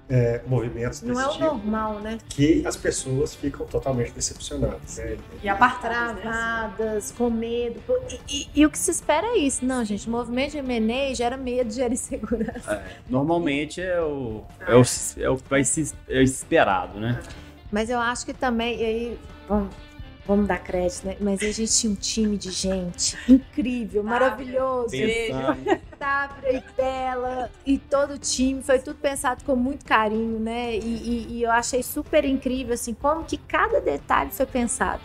[SPEAKER 4] é, movimentos
[SPEAKER 5] Não é o
[SPEAKER 4] tipo
[SPEAKER 5] normal, né?
[SPEAKER 4] que as pessoas ficam totalmente decepcionadas. né?
[SPEAKER 1] E apartadas, né?
[SPEAKER 5] Travadas, com medo. E, e- e o que se espera é isso. Não, gente, movimento de M&A gera medo, gera insegurança.
[SPEAKER 2] Normalmente é o, é o, é o que vai se é esperado, né?
[SPEAKER 5] Mas eu acho que também, e aí, vamos, vamos dar crédito, né? Mas a gente tinha um time de gente incrível, maravilhoso. Tabra e Bela e todo o time, foi tudo pensado com muito carinho, né? E, e- e eu achei super incrível, assim, como que cada detalhe foi pensado.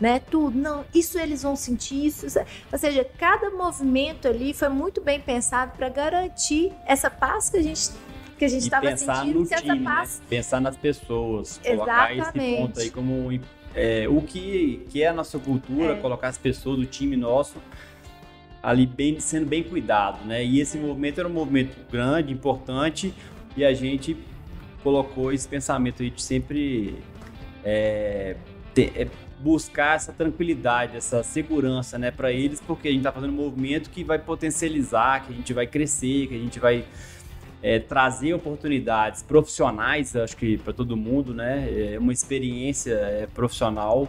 [SPEAKER 5] Né, tudo, não, isso eles vão sentir, isso, isso- ou seja, cada movimento ali foi muito bem pensado para garantir essa paz que a gente que a gente estava
[SPEAKER 2] pensar
[SPEAKER 5] sentindo,
[SPEAKER 2] no
[SPEAKER 5] que essa
[SPEAKER 2] time, né?
[SPEAKER 5] paz
[SPEAKER 2] pensar nas pessoas, colocar esse
[SPEAKER 5] Exatamente.
[SPEAKER 2] ponto aí como é, o que, que é a nossa cultura,
[SPEAKER 5] É.
[SPEAKER 2] colocar as pessoas do time nosso ali bem, sendo bem cuidado, né? E esse movimento era um movimento grande, importante, e a gente colocou esse pensamento aí de sempre é, ter- é, buscar essa tranquilidade, essa segurança, né, para eles, porque a gente está fazendo um movimento que vai potencializar, que a gente vai crescer, que a gente vai é, trazer oportunidades profissionais, acho que para todo mundo, né, é uma experiência é, profissional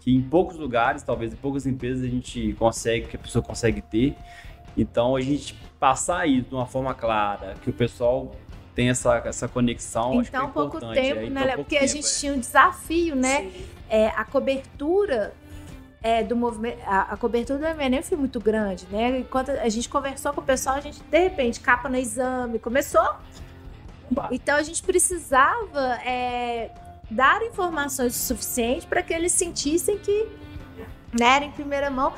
[SPEAKER 2] que em poucos lugares, talvez em poucas empresas a gente consegue, que a pessoa consegue ter. Então a gente passar isso de uma forma clara, que o pessoal tem essa, essa conexão.
[SPEAKER 5] Então,
[SPEAKER 2] acho que é
[SPEAKER 5] pouco
[SPEAKER 2] importante,
[SPEAKER 5] tempo,
[SPEAKER 2] é, em
[SPEAKER 5] né,
[SPEAKER 2] tão
[SPEAKER 5] Léo?
[SPEAKER 2] pouco
[SPEAKER 5] Porque a gente
[SPEAKER 2] é.
[SPEAKER 5] tinha um desafio, né? É, a cobertura é, do movimento, a, a cobertura do MNM foi muito grande, né? Enquanto a gente conversou com o pessoal, a gente, de repente, capa no exame, começou. Então a gente precisava é, dar informações o suficiente para que eles sentissem que né, era em primeira mão.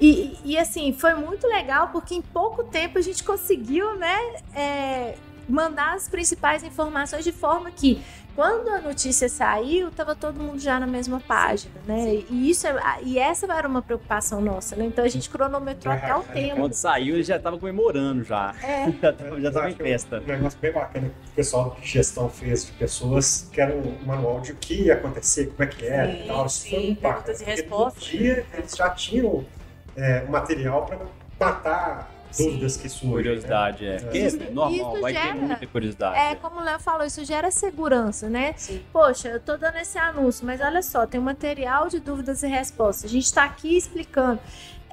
[SPEAKER 5] E, e, assim, foi muito legal porque em pouco tempo a gente conseguiu, né, é, mandar as principais informações de forma que quando a notícia saiu, estava todo mundo já na mesma página, né? E isso é, e essa era uma preocupação nossa, né? Então a gente cronometrou até o tempo.
[SPEAKER 2] Quando saiu, ele já estava comemorando já.
[SPEAKER 5] É.
[SPEAKER 2] Já tava, já tava em festa.
[SPEAKER 4] Um negócio bem bacana que o pessoal de gestão fez de pessoas que era um manual de o que ia acontecer, como é que era
[SPEAKER 1] Sim,
[SPEAKER 4] e tal. Isso foi
[SPEAKER 1] sim,
[SPEAKER 4] bacana,
[SPEAKER 1] perguntas e respostas.
[SPEAKER 4] No dia eles já tinham é, material para matar dúvidas que surgem. né?
[SPEAKER 2] Curiosidade, é. Porque
[SPEAKER 5] Isso-
[SPEAKER 2] é normal, vai
[SPEAKER 5] gera-
[SPEAKER 2] ter muita curiosidade.
[SPEAKER 5] É, como o Léo falou, isso gera segurança, né?
[SPEAKER 1] Sim.
[SPEAKER 5] Poxa, eu tô dando esse anúncio, mas olha só, tem um material de dúvidas e respostas. A gente tá aqui explicando.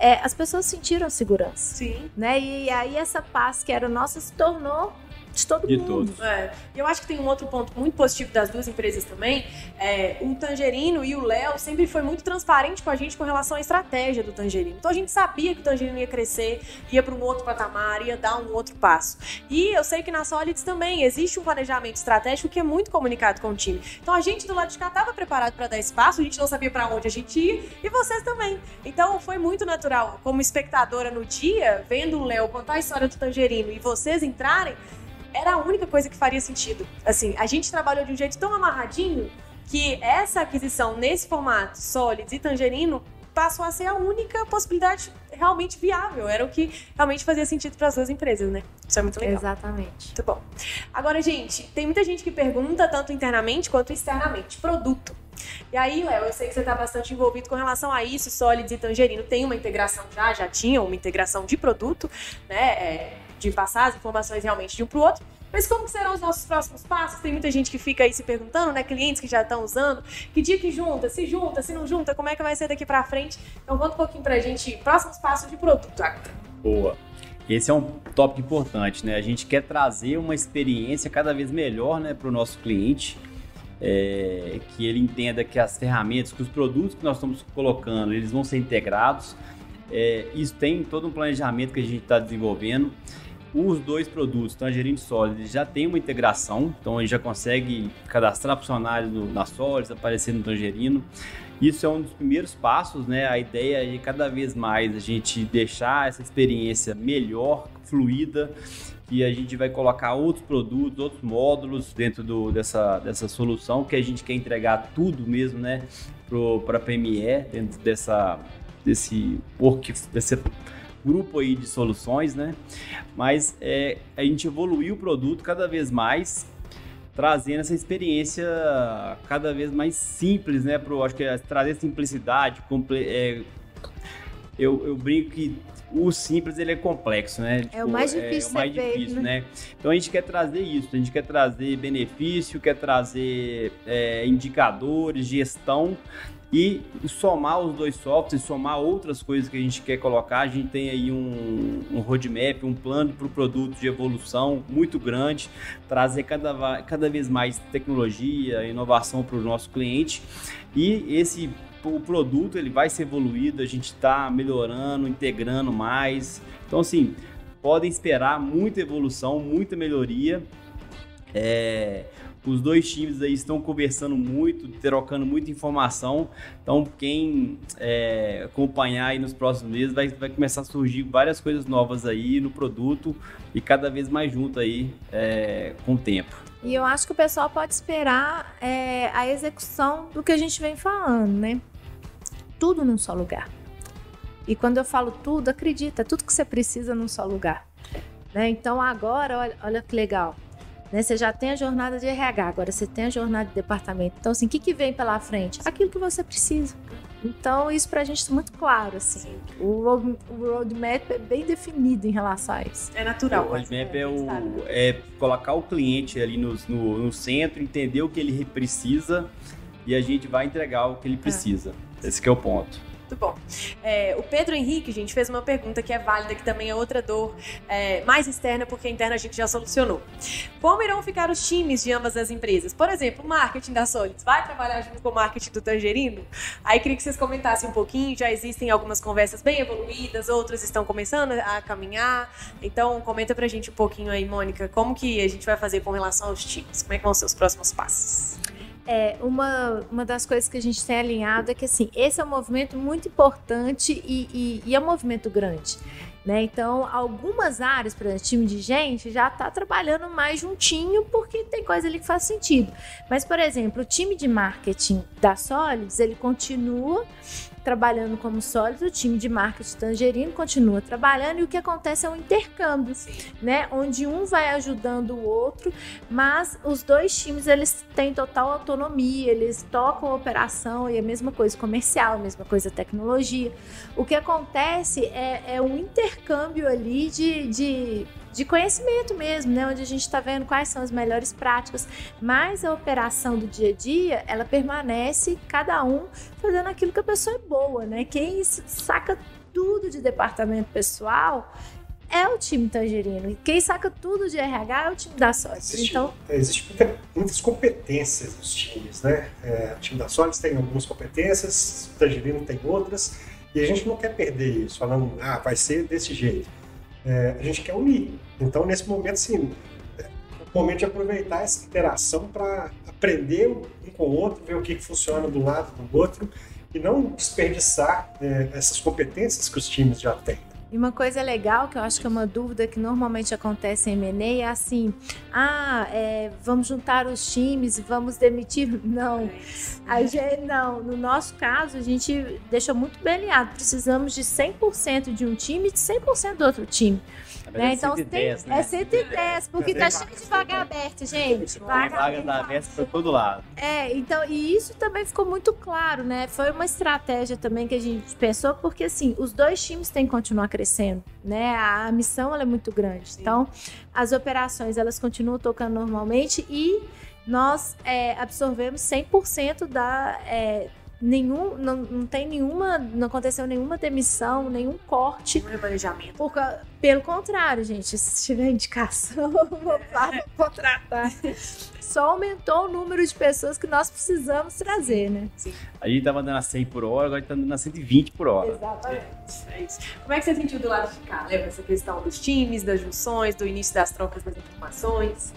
[SPEAKER 5] É, as pessoas sentiram segurança,
[SPEAKER 1] Sim.
[SPEAKER 5] né? E aí essa paz que era nossa se tornou de todo
[SPEAKER 2] De
[SPEAKER 5] mundo.
[SPEAKER 2] todos.
[SPEAKER 1] É, e eu acho que tem um outro ponto muito positivo das duas empresas também. É, o Tangerino e o Léo sempre foi muito transparente com a gente com relação à estratégia do Tangerino. Então a gente sabia que o Tangerino ia crescer, ia para um outro patamar, ia dar um outro passo. E eu sei que na Solids também existe um planejamento estratégico que é muito comunicado com o time. Então a gente do lado de cá estava preparado para dar espaço, a gente não sabia para onde a gente ia e vocês também. Então foi muito natural, como espectadora no dia, vendo o Léo contar a história do Tangerino e vocês entrarem, era a única coisa que faria sentido. Assim, a gente trabalhou de um jeito tão amarradinho que essa aquisição nesse formato, Solids e Tangerino, passou a ser a única possibilidade realmente viável. Era o que realmente fazia sentido para as duas empresas, né? Isso é muito legal.
[SPEAKER 5] Exatamente.
[SPEAKER 1] Muito bom. Agora, gente, tem muita gente que pergunta, tanto internamente quanto externamente, produto. E aí, Léo, eu sei que você está bastante envolvido com relação a isso, Solids e Tangerino tem uma integração já, já tinham uma integração de produto, né? é, de passar as informações realmente de um para o outro. Mas como serão os nossos próximos passos? Tem muita gente que fica aí se perguntando, né? Clientes que já estão usando. Que dia que junta? Se junta? Se não junta? Como é que vai ser daqui para frente? Então conta um pouquinho pra gente próximos passos de produto agora.
[SPEAKER 2] Boa. Esse é um tópico importante, né? A gente quer trazer uma experiência cada vez melhor, né, para o nosso cliente, é, que ele entenda que as ferramentas, que os produtos que nós estamos colocando, eles vão ser integrados. É, isso tem todo um planejamento que a gente está desenvolvendo. Os dois produtos, Tangerine e Solid, eles já tem uma integração, então gente já consegue cadastrar funcionários no, na Solid, aparecer no Tangerino. Isso é um dos primeiros passos, né? A ideia é cada vez mais a gente deixar essa experiência melhor, fluida, e a gente vai colocar outros produtos, outros módulos dentro do, dessa, dessa solução, que a gente quer entregar tudo mesmo, né? Para a PME, dentro dessa, desse work, desse grupo aí de soluções, né? Mas é, a gente evoluiu o produto cada vez mais, trazendo essa experiência cada vez mais simples, né? Pro, acho que é trazer simplicidade, comple, é, eu, eu brinco que o simples ele é complexo, né?
[SPEAKER 5] É o mais difícil
[SPEAKER 2] é, o mais
[SPEAKER 5] ser feito,
[SPEAKER 2] difícil, né? Então a gente quer trazer isso, a gente quer trazer benefício, quer trazer é, indicadores, gestão e somar os dois softwares, somar outras coisas que a gente quer colocar. A gente tem aí um, um roadmap, um plano para o produto de evolução muito grande, trazer cada, cada vez mais tecnologia, inovação para o nosso cliente. E esse o produto ele vai ser evoluído, a gente está melhorando, integrando mais. Então, assim, podem esperar muita evolução, muita melhoria. É, os dois times aí estão conversando muito, trocando muita informação. Então, quem é, acompanhar aí nos próximos meses vai, vai começar a surgir várias coisas novas aí no produto e cada vez mais junto aí é, com o tempo.
[SPEAKER 5] E eu acho que o pessoal pode esperar é, a execução do que a gente vem falando, né? Tudo num só lugar. E quando eu falo tudo, acredita, tudo que você precisa num só lugar. Né? Então agora, olha, olha que legal. Né? Você já tem a jornada de RH, agora você tem a jornada de departamento. Então, assim, o que, que vem pela frente? Aquilo que você precisa. Então, isso pra gente é muito claro, assim. O, road, o roadmap é bem definido em relação a isso.
[SPEAKER 1] É natural.
[SPEAKER 2] O roadmap é, o, é colocar o cliente ali no, no, no, centro, entender o que ele precisa e a gente vai entregar o que ele precisa. É. Esse é o ponto.
[SPEAKER 1] Muito bom. É, o Pedro Henrique, gente, fez uma pergunta que é válida, que também é outra dor é, mais externa, porque a interna a gente já solucionou. Como irão ficar os times de ambas as empresas? Por exemplo, o marketing da Solids vai trabalhar junto com o marketing do Tangerino? Aí queria que vocês comentassem um pouquinho. Já existem algumas conversas bem evoluídas, outras estão começando a caminhar. Então, comenta pra gente um pouquinho aí, Mônica, como que a gente vai fazer com relação aos times? Como é que vão ser os próximos passos?
[SPEAKER 5] É, uma, uma das coisas que a gente tem alinhado é que assim, esse é um movimento muito importante e, e, e é um movimento grande. Né? Então, algumas áreas, por exemplo, time de gente já está trabalhando mais juntinho porque tem coisa ali que faz sentido. Mas, por exemplo, o time de marketing da Solids, ele continua trabalhando como sólido, o time de marketing Tangerino continua trabalhando e o que acontece é um intercâmbio, né? Onde um vai ajudando o outro, mas os dois times eles têm total autonomia, eles tocam a operação e a mesma coisa comercial, a mesma coisa tecnologia. O que acontece é, é um intercâmbio ali de, de de conhecimento mesmo, né? Onde a gente está vendo quais são as melhores práticas. Mas a operação do dia a dia, ela permanece cada um fazendo aquilo que a pessoa é boa, né? Quem saca tudo de departamento pessoal é o time tangerino. E quem saca tudo de RH é o time da Solis. Existe, então...
[SPEAKER 4] Existem muitas competências nos times, né? É, o time da Solis tem algumas competências, o tangerino tem outras. E a gente não quer perder isso, falando, ah, vai ser desse jeito é, a gente quer unir. Então, nesse momento, sim, é o momento de aproveitar essa interação para aprender um com o outro, ver o que, que funciona do lado do outro e não desperdiçar é, essas competências que os times já têm.
[SPEAKER 5] E uma coisa legal, que eu acho que é uma dúvida que normalmente acontece em M&A, é assim, ah, é, vamos juntar os times, vamos demitir? Não, a gente, não. No nosso caso, a gente deixou muito bem alinhado. Precisamos de 100% de um time e de 100% do outro time. Né? Então 110, tem, né? é 110, porque tá cheio de vaga aberta, gente.
[SPEAKER 2] Vaga, vaga aberta para todo lado.
[SPEAKER 5] É, então, e isso também ficou muito claro, né? Foi uma estratégia também que a gente pensou, porque assim, os dois times têm que continuar crescendo, né? A missão ela é muito grande. Sim. Então, as operações elas continuam tocando normalmente e nós é, absorvemos 100% da, é, nenhum, não, não tem nenhuma, não aconteceu nenhuma demissão, nenhum corte.
[SPEAKER 1] Nenhum remanejamento.
[SPEAKER 5] Por, pelo contrário, gente, se tiver indicação, vou contratar. Só aumentou o número de pessoas que nós precisamos trazer, né?
[SPEAKER 2] Sim. A gente tava andando a 100 por hora, agora tá andando a 120 por hora.
[SPEAKER 1] Exatamente. É. isso. Como é que você sentiu do lado de cá? Lembra essa questão dos times, das junções, do início das trocas das informações?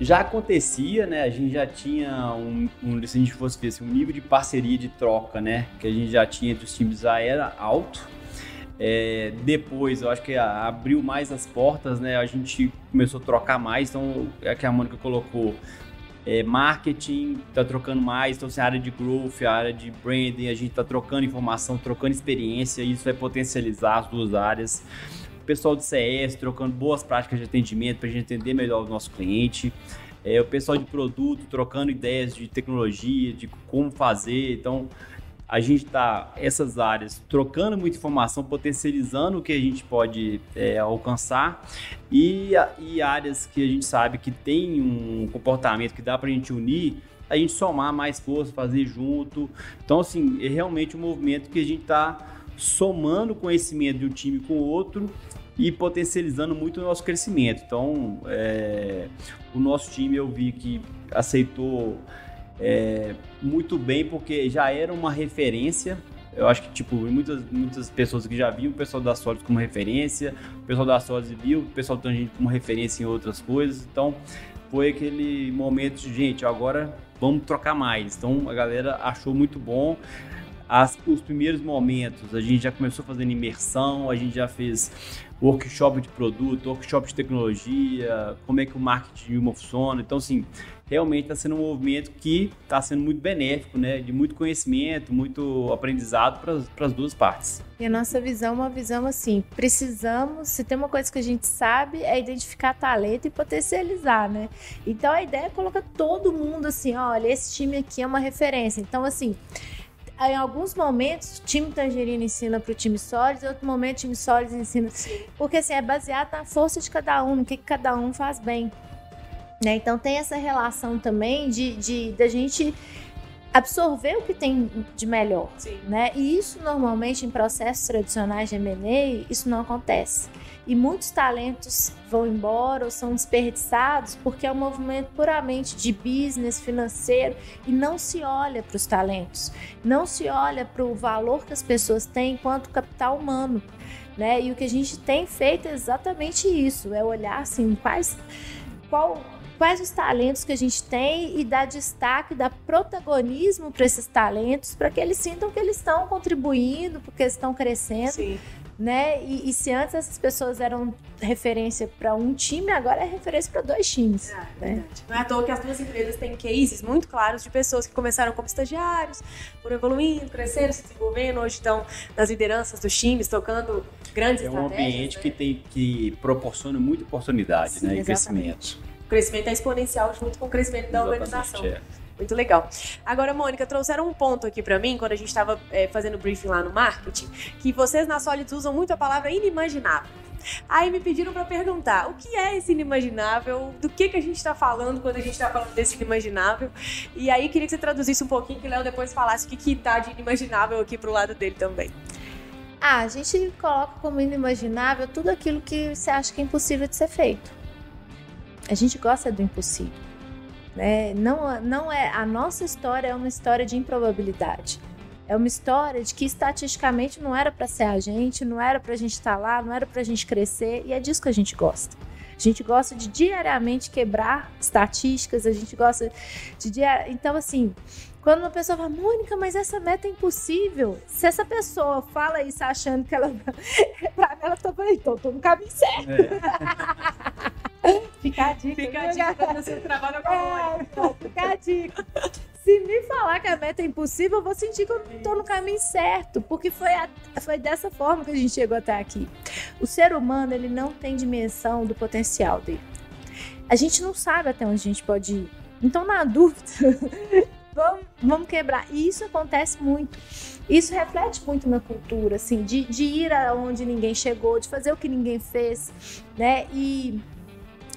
[SPEAKER 2] Já acontecia, né? A gente já tinha um, um, se a gente fosse ver assim, um nível de parceria de troca, né? Que a gente já tinha entre os times já era alto. É, depois, eu acho que abriu mais as portas, né? A gente começou a trocar mais, então é que a Mônica colocou. É, marketing está trocando mais, então assim, a área de growth, a área de branding, a gente está trocando informação, trocando experiência, isso vai potencializar as duas áreas pessoal do CS trocando boas práticas de atendimento para a gente entender melhor o nosso cliente. É, o pessoal de produto trocando ideias de tecnologia, de como fazer. Então, a gente está, essas áreas, trocando muita informação, potencializando o que a gente pode é, alcançar e, e áreas que a gente sabe que tem um comportamento que dá para a gente unir, a gente somar mais força, fazer junto. Então, assim, é realmente um movimento que a gente está somando conhecimento de um time com outro e potencializando muito o nosso crescimento. Então, é, o nosso time eu vi que aceitou é, muito bem, porque já era uma referência. Eu acho que, tipo, muitas, muitas pessoas que já viam o pessoal da Solid como referência, o pessoal da Solid viu o pessoal Tangente como referência em outras coisas. Então, foi aquele momento de, gente, agora vamos trocar mais. Então, a galera achou muito bom as, os primeiros momentos, a gente já começou fazendo imersão, a gente já fez workshop de produto, workshop de tecnologia, como é que o marketing de uma funciona. Então, assim, realmente está sendo um movimento que está sendo muito benéfico, né? De muito conhecimento, muito aprendizado para as duas partes.
[SPEAKER 5] E a nossa visão é uma visão assim: precisamos, se tem uma coisa que a gente sabe, é identificar talento e potencializar, né? Então a ideia é colocar todo mundo assim: olha, esse time aqui é uma referência. Então, assim em alguns momentos, o time Tangerina ensina para o time Sólidos, em outro momento, o time Sólidos ensina. Porque assim, é baseado na força de cada um, no que, que cada um faz bem. Né? Então tem essa relação também de, de da gente absorver o que tem de melhor,
[SPEAKER 1] Sim.
[SPEAKER 5] né? E isso normalmente em processos tradicionais de M&A, isso não acontece. E muitos talentos vão embora ou são desperdiçados porque é um movimento puramente de business, financeiro e não se olha para os talentos, não se olha para o valor que as pessoas têm enquanto capital humano, né? E o que a gente tem feito é exatamente isso, é olhar assim quais qual quais os talentos que a gente tem e dar destaque, dar protagonismo para esses talentos, para que eles sintam que eles estão contribuindo, porque eles estão crescendo.
[SPEAKER 1] Sim.
[SPEAKER 5] Né? E, e, se antes essas pessoas eram referência para um time, agora é referência para dois times.
[SPEAKER 1] É,
[SPEAKER 5] né?
[SPEAKER 1] Não é à toa que as duas empresas têm cases muito claros de pessoas que começaram como estagiários, foram evoluindo, crescendo, se desenvolvendo, hoje estão nas lideranças dos times, tocando grandes
[SPEAKER 2] É um ambiente
[SPEAKER 1] né?
[SPEAKER 2] que tem que proporciona muita oportunidade,
[SPEAKER 5] Sim,
[SPEAKER 2] né, e
[SPEAKER 5] exatamente.
[SPEAKER 2] crescimento.
[SPEAKER 1] O crescimento é exponencial junto com o crescimento da
[SPEAKER 2] Exatamente,
[SPEAKER 1] organização.
[SPEAKER 2] é.
[SPEAKER 1] Muito legal. Agora, Mônica, trouxeram um ponto aqui para mim, quando a gente estava é, fazendo briefing lá no marketing, que vocês na Solids usam muito a palavra inimaginável. Aí me pediram para perguntar o que é esse inimaginável, do que, que a gente está falando quando a gente está falando desse inimaginável. E aí queria que você traduzisse um pouquinho, que o Léo depois falasse o que, que tá de inimaginável aqui pro lado dele também.
[SPEAKER 5] Ah, a gente coloca como inimaginável tudo aquilo que você acha que é impossível de ser feito. A gente gosta do impossível. Né? Não, não é a nossa história é uma história de improbabilidade. É uma história de que estatisticamente não era para ser a gente, não era para a gente estar lá, não era para a gente crescer e é disso que a gente gosta. A gente gosta de diariamente quebrar estatísticas, a gente gosta de diar... então assim, quando uma pessoa fala, Mônica, mas essa meta é impossível. Se essa pessoa fala isso achando que ela. pra ela tá falando, então, tô no caminho certo.
[SPEAKER 2] É.
[SPEAKER 5] Fica a dica.
[SPEAKER 1] Fica a dica
[SPEAKER 5] galera?
[SPEAKER 1] pra você trabalhar com a Mônica.
[SPEAKER 5] É, fica a dica. Se me falar que a meta é impossível, eu vou sentir que eu não tô no caminho certo, porque foi, a- foi dessa forma que a gente chegou até aqui. O ser humano, ele não tem dimensão do potencial dele. A gente não sabe até onde a gente pode ir. Então, na dúvida, vamos, vamos quebrar. E isso acontece muito. Isso reflete muito na cultura, assim, de, de ir aonde ninguém chegou, de fazer o que ninguém fez, né? E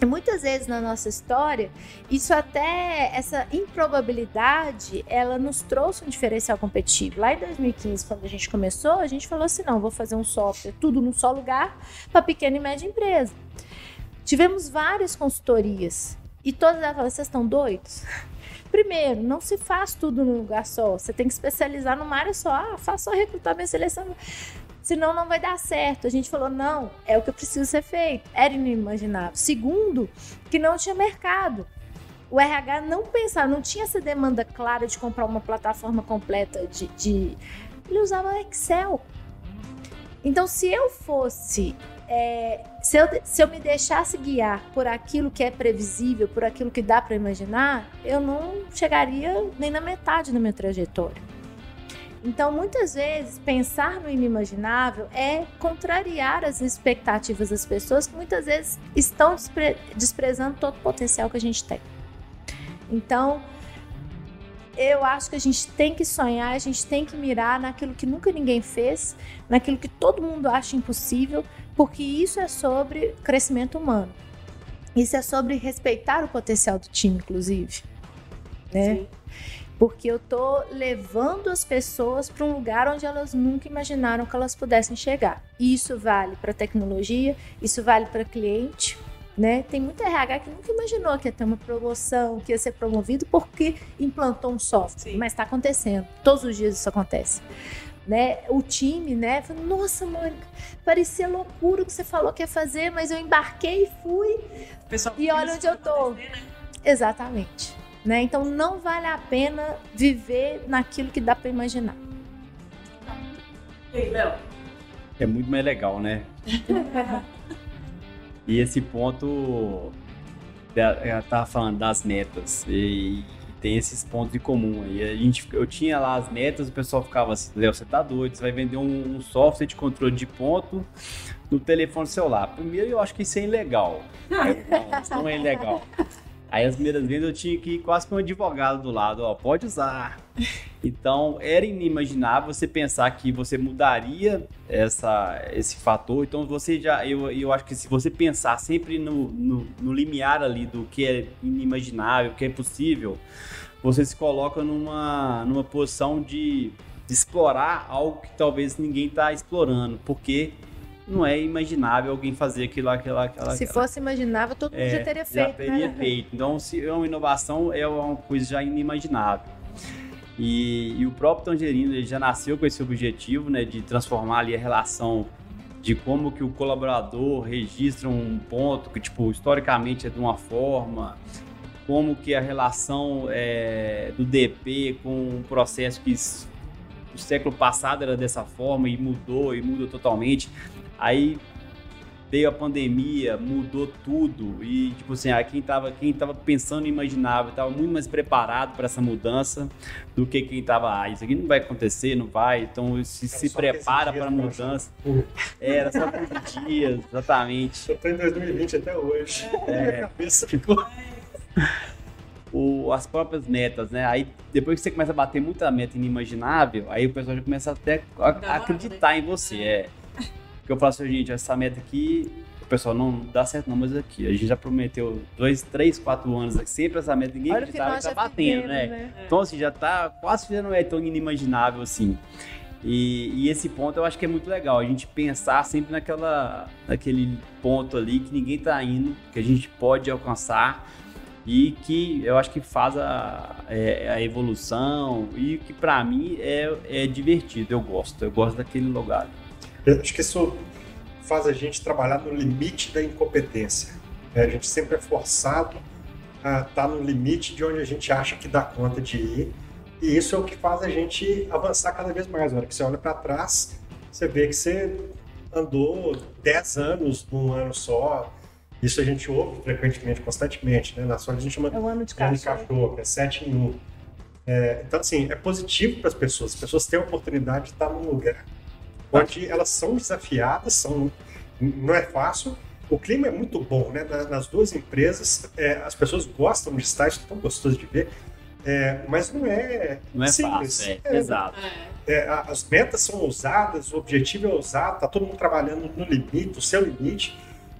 [SPEAKER 5] muitas vezes na nossa história, isso até, essa improbabilidade, ela nos trouxe um diferencial competitivo. Lá em 2015, quando a gente começou, a gente falou assim, não, vou fazer um software tudo num só lugar para pequena e média empresa. Tivemos várias consultorias e todas elas falaram, vocês estão doidos? Primeiro, não se faz tudo num lugar só. Você tem que especializar numa área só. Ah, faça só recrutamento seleção senão não vai dar certo. A gente falou, não, é o que precisa ser feito. Era inimaginável. Segundo, que não tinha mercado. O RH não pensava, não tinha essa demanda clara de comprar uma plataforma completa de. de... Ele usava Excel. Então, se eu fosse. é, se, eu, se eu me deixasse guiar por aquilo que é previsível, por aquilo que dá para imaginar, eu não chegaria nem na metade da minha trajetória. Então, muitas vezes, pensar no inimaginável é contrariar as expectativas das pessoas que muitas vezes estão despre desprezando todo o potencial que a gente tem. Então, eu acho que a gente tem que sonhar, a gente tem que mirar naquilo que nunca ninguém fez, naquilo que todo mundo acha impossível, porque isso é sobre crescimento humano. Isso é sobre respeitar o potencial do time, inclusive. Né?
[SPEAKER 1] Sim.
[SPEAKER 5] Porque eu tô levando as pessoas para um lugar onde elas nunca imaginaram que elas pudessem chegar. E isso vale para tecnologia, isso vale para cliente, né? Tem muito RH que nunca imaginou que ia ter uma promoção, que ia ser promovido porque implantou um software,
[SPEAKER 1] Sim.
[SPEAKER 5] mas está acontecendo. Todos os dias isso acontece. Né? O time, né? Falou, Nossa, Mônica, parecia loucura o que você falou que ia fazer, mas eu embarquei e fui.
[SPEAKER 1] Pessoal
[SPEAKER 5] E olha onde eu tô.
[SPEAKER 1] né?
[SPEAKER 5] Exatamente. Né? Então não vale a pena viver naquilo que dá para imaginar.
[SPEAKER 1] E aí, Léo?
[SPEAKER 2] É muito mais legal, né? e esse ponto, eu tava falando das metas, e tem esses pontos em comum aí. A gente, eu tinha lá as metas, o pessoal ficava assim, Léo, você tá doido, você vai vender um, um, software de controle de ponto no telefone celular. Primeiro eu acho que isso é ilegal. não, isso não é ilegal. Aí as primeiras vezes eu tinha que ir quase com um advogado do lado, ó, pode usar. Então era inimaginável você pensar que você mudaria essa, esse fator. Então você já, eu, eu acho que se você pensar sempre no, no, no limiar ali do que é inimaginável, que é possível, você se coloca numa, numa posição de, de explorar algo que talvez ninguém está explorando, porque não é imaginável alguém fazer aquilo, aquela, aquela.
[SPEAKER 5] Se
[SPEAKER 2] aquela.
[SPEAKER 5] fosse imaginável, todo mundo
[SPEAKER 2] É,
[SPEAKER 5] já teria feito.
[SPEAKER 2] Já teria
[SPEAKER 5] né?
[SPEAKER 2] feito. Então, se é uma inovação, é uma coisa já inimaginável. E, e o próprio Tangerino ele já nasceu com esse objetivo, né, de transformar ali a relação de como que o colaborador registra um ponto que, tipo, historicamente é de uma forma, como que a relação é, do DP com um processo que o século passado era dessa forma e mudou e muda totalmente. Aí veio a pandemia, mudou tudo e tipo assim, ah, quem tava, quem tava pensando e imaginava, estava muito mais preparado para essa mudança do que quem tava, ah, isso aqui não vai acontecer, não vai, então se,
[SPEAKER 4] Era
[SPEAKER 2] se prepara
[SPEAKER 4] 15 dias
[SPEAKER 2] para a
[SPEAKER 4] pra
[SPEAKER 2] mudança.
[SPEAKER 4] Hum.
[SPEAKER 2] Era só 15 dias, exatamente.
[SPEAKER 4] Eu tô em 2020 até hoje.
[SPEAKER 2] É.
[SPEAKER 4] Minha cabeça ficou.
[SPEAKER 2] O, as próprias metas, né? Aí depois que você começa a bater muita meta inimaginável, aí o pessoal já começa até a, a acreditar em você. É. Porque eu falo assim, gente, essa meta aqui, o pessoal não dá certo não, mas aqui, a gente já prometeu dois, três, quatro anos, aqui, sempre essa meta, ninguém
[SPEAKER 5] que
[SPEAKER 2] acreditava e
[SPEAKER 5] nós
[SPEAKER 2] tá batendo, né?
[SPEAKER 5] né?
[SPEAKER 2] Então, assim, já tá quase que já não é tão inimaginável assim. E, e esse ponto eu acho que é muito legal, a gente pensar sempre naquela, naquele ponto ali que ninguém tá indo, que a gente pode alcançar e que eu acho que faz a, é, a evolução e que pra mim é, é divertido, eu gosto, eu gosto daquele lugar.
[SPEAKER 4] Eu acho que isso faz a gente trabalhar no limite da incompetência. É, a gente sempre é forçado a estar no limite de onde a gente acha que dá conta de ir. E isso é o que faz a gente avançar cada vez mais. Na hora que você olha para trás, você vê que você andou 10 anos num ano só. Isso a gente ouve frequentemente, constantemente. Né? Na sua a gente chama
[SPEAKER 5] É o ano de cachorro.
[SPEAKER 4] é 7 em 1. É, então, assim, é positivo para as pessoas. As pessoas têm a oportunidade de estar num lugar onde elas são desafiadas, são, não é fácil. O clima é muito bom, né? Na- Nas duas empresas, é, as pessoas gostam de estar, isso é tão gostoso de ver. É, mas não é,
[SPEAKER 2] Não é
[SPEAKER 4] simples.
[SPEAKER 2] fácil, é, exato.
[SPEAKER 4] É, a- as metas são ousadas, o objetivo é ousado, tá todo mundo trabalhando no limite, o seu limite,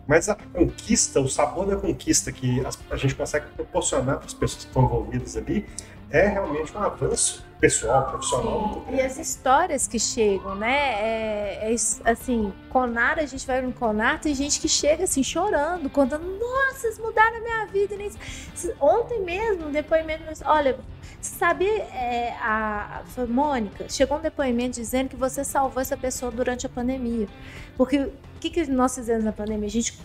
[SPEAKER 4] mas a conquista, o sabor da conquista que as- a gente consegue proporcionar para as pessoas que estão envolvidas ali é realmente um avanço pessoal, profissional. grande.
[SPEAKER 5] E as histórias que chegam, né? É, é assim, Conar, a gente vai no Conar, tem gente que chega assim, chorando, contando, nossa, vocês mudaram a minha vida. nem- Ontem mesmo, um depoimento, olha, sabia, é, a, foi Mônica, chegou um depoimento dizendo que você salvou essa pessoa durante a pandemia. Porque o que, que nós fizemos na pandemia? A gente.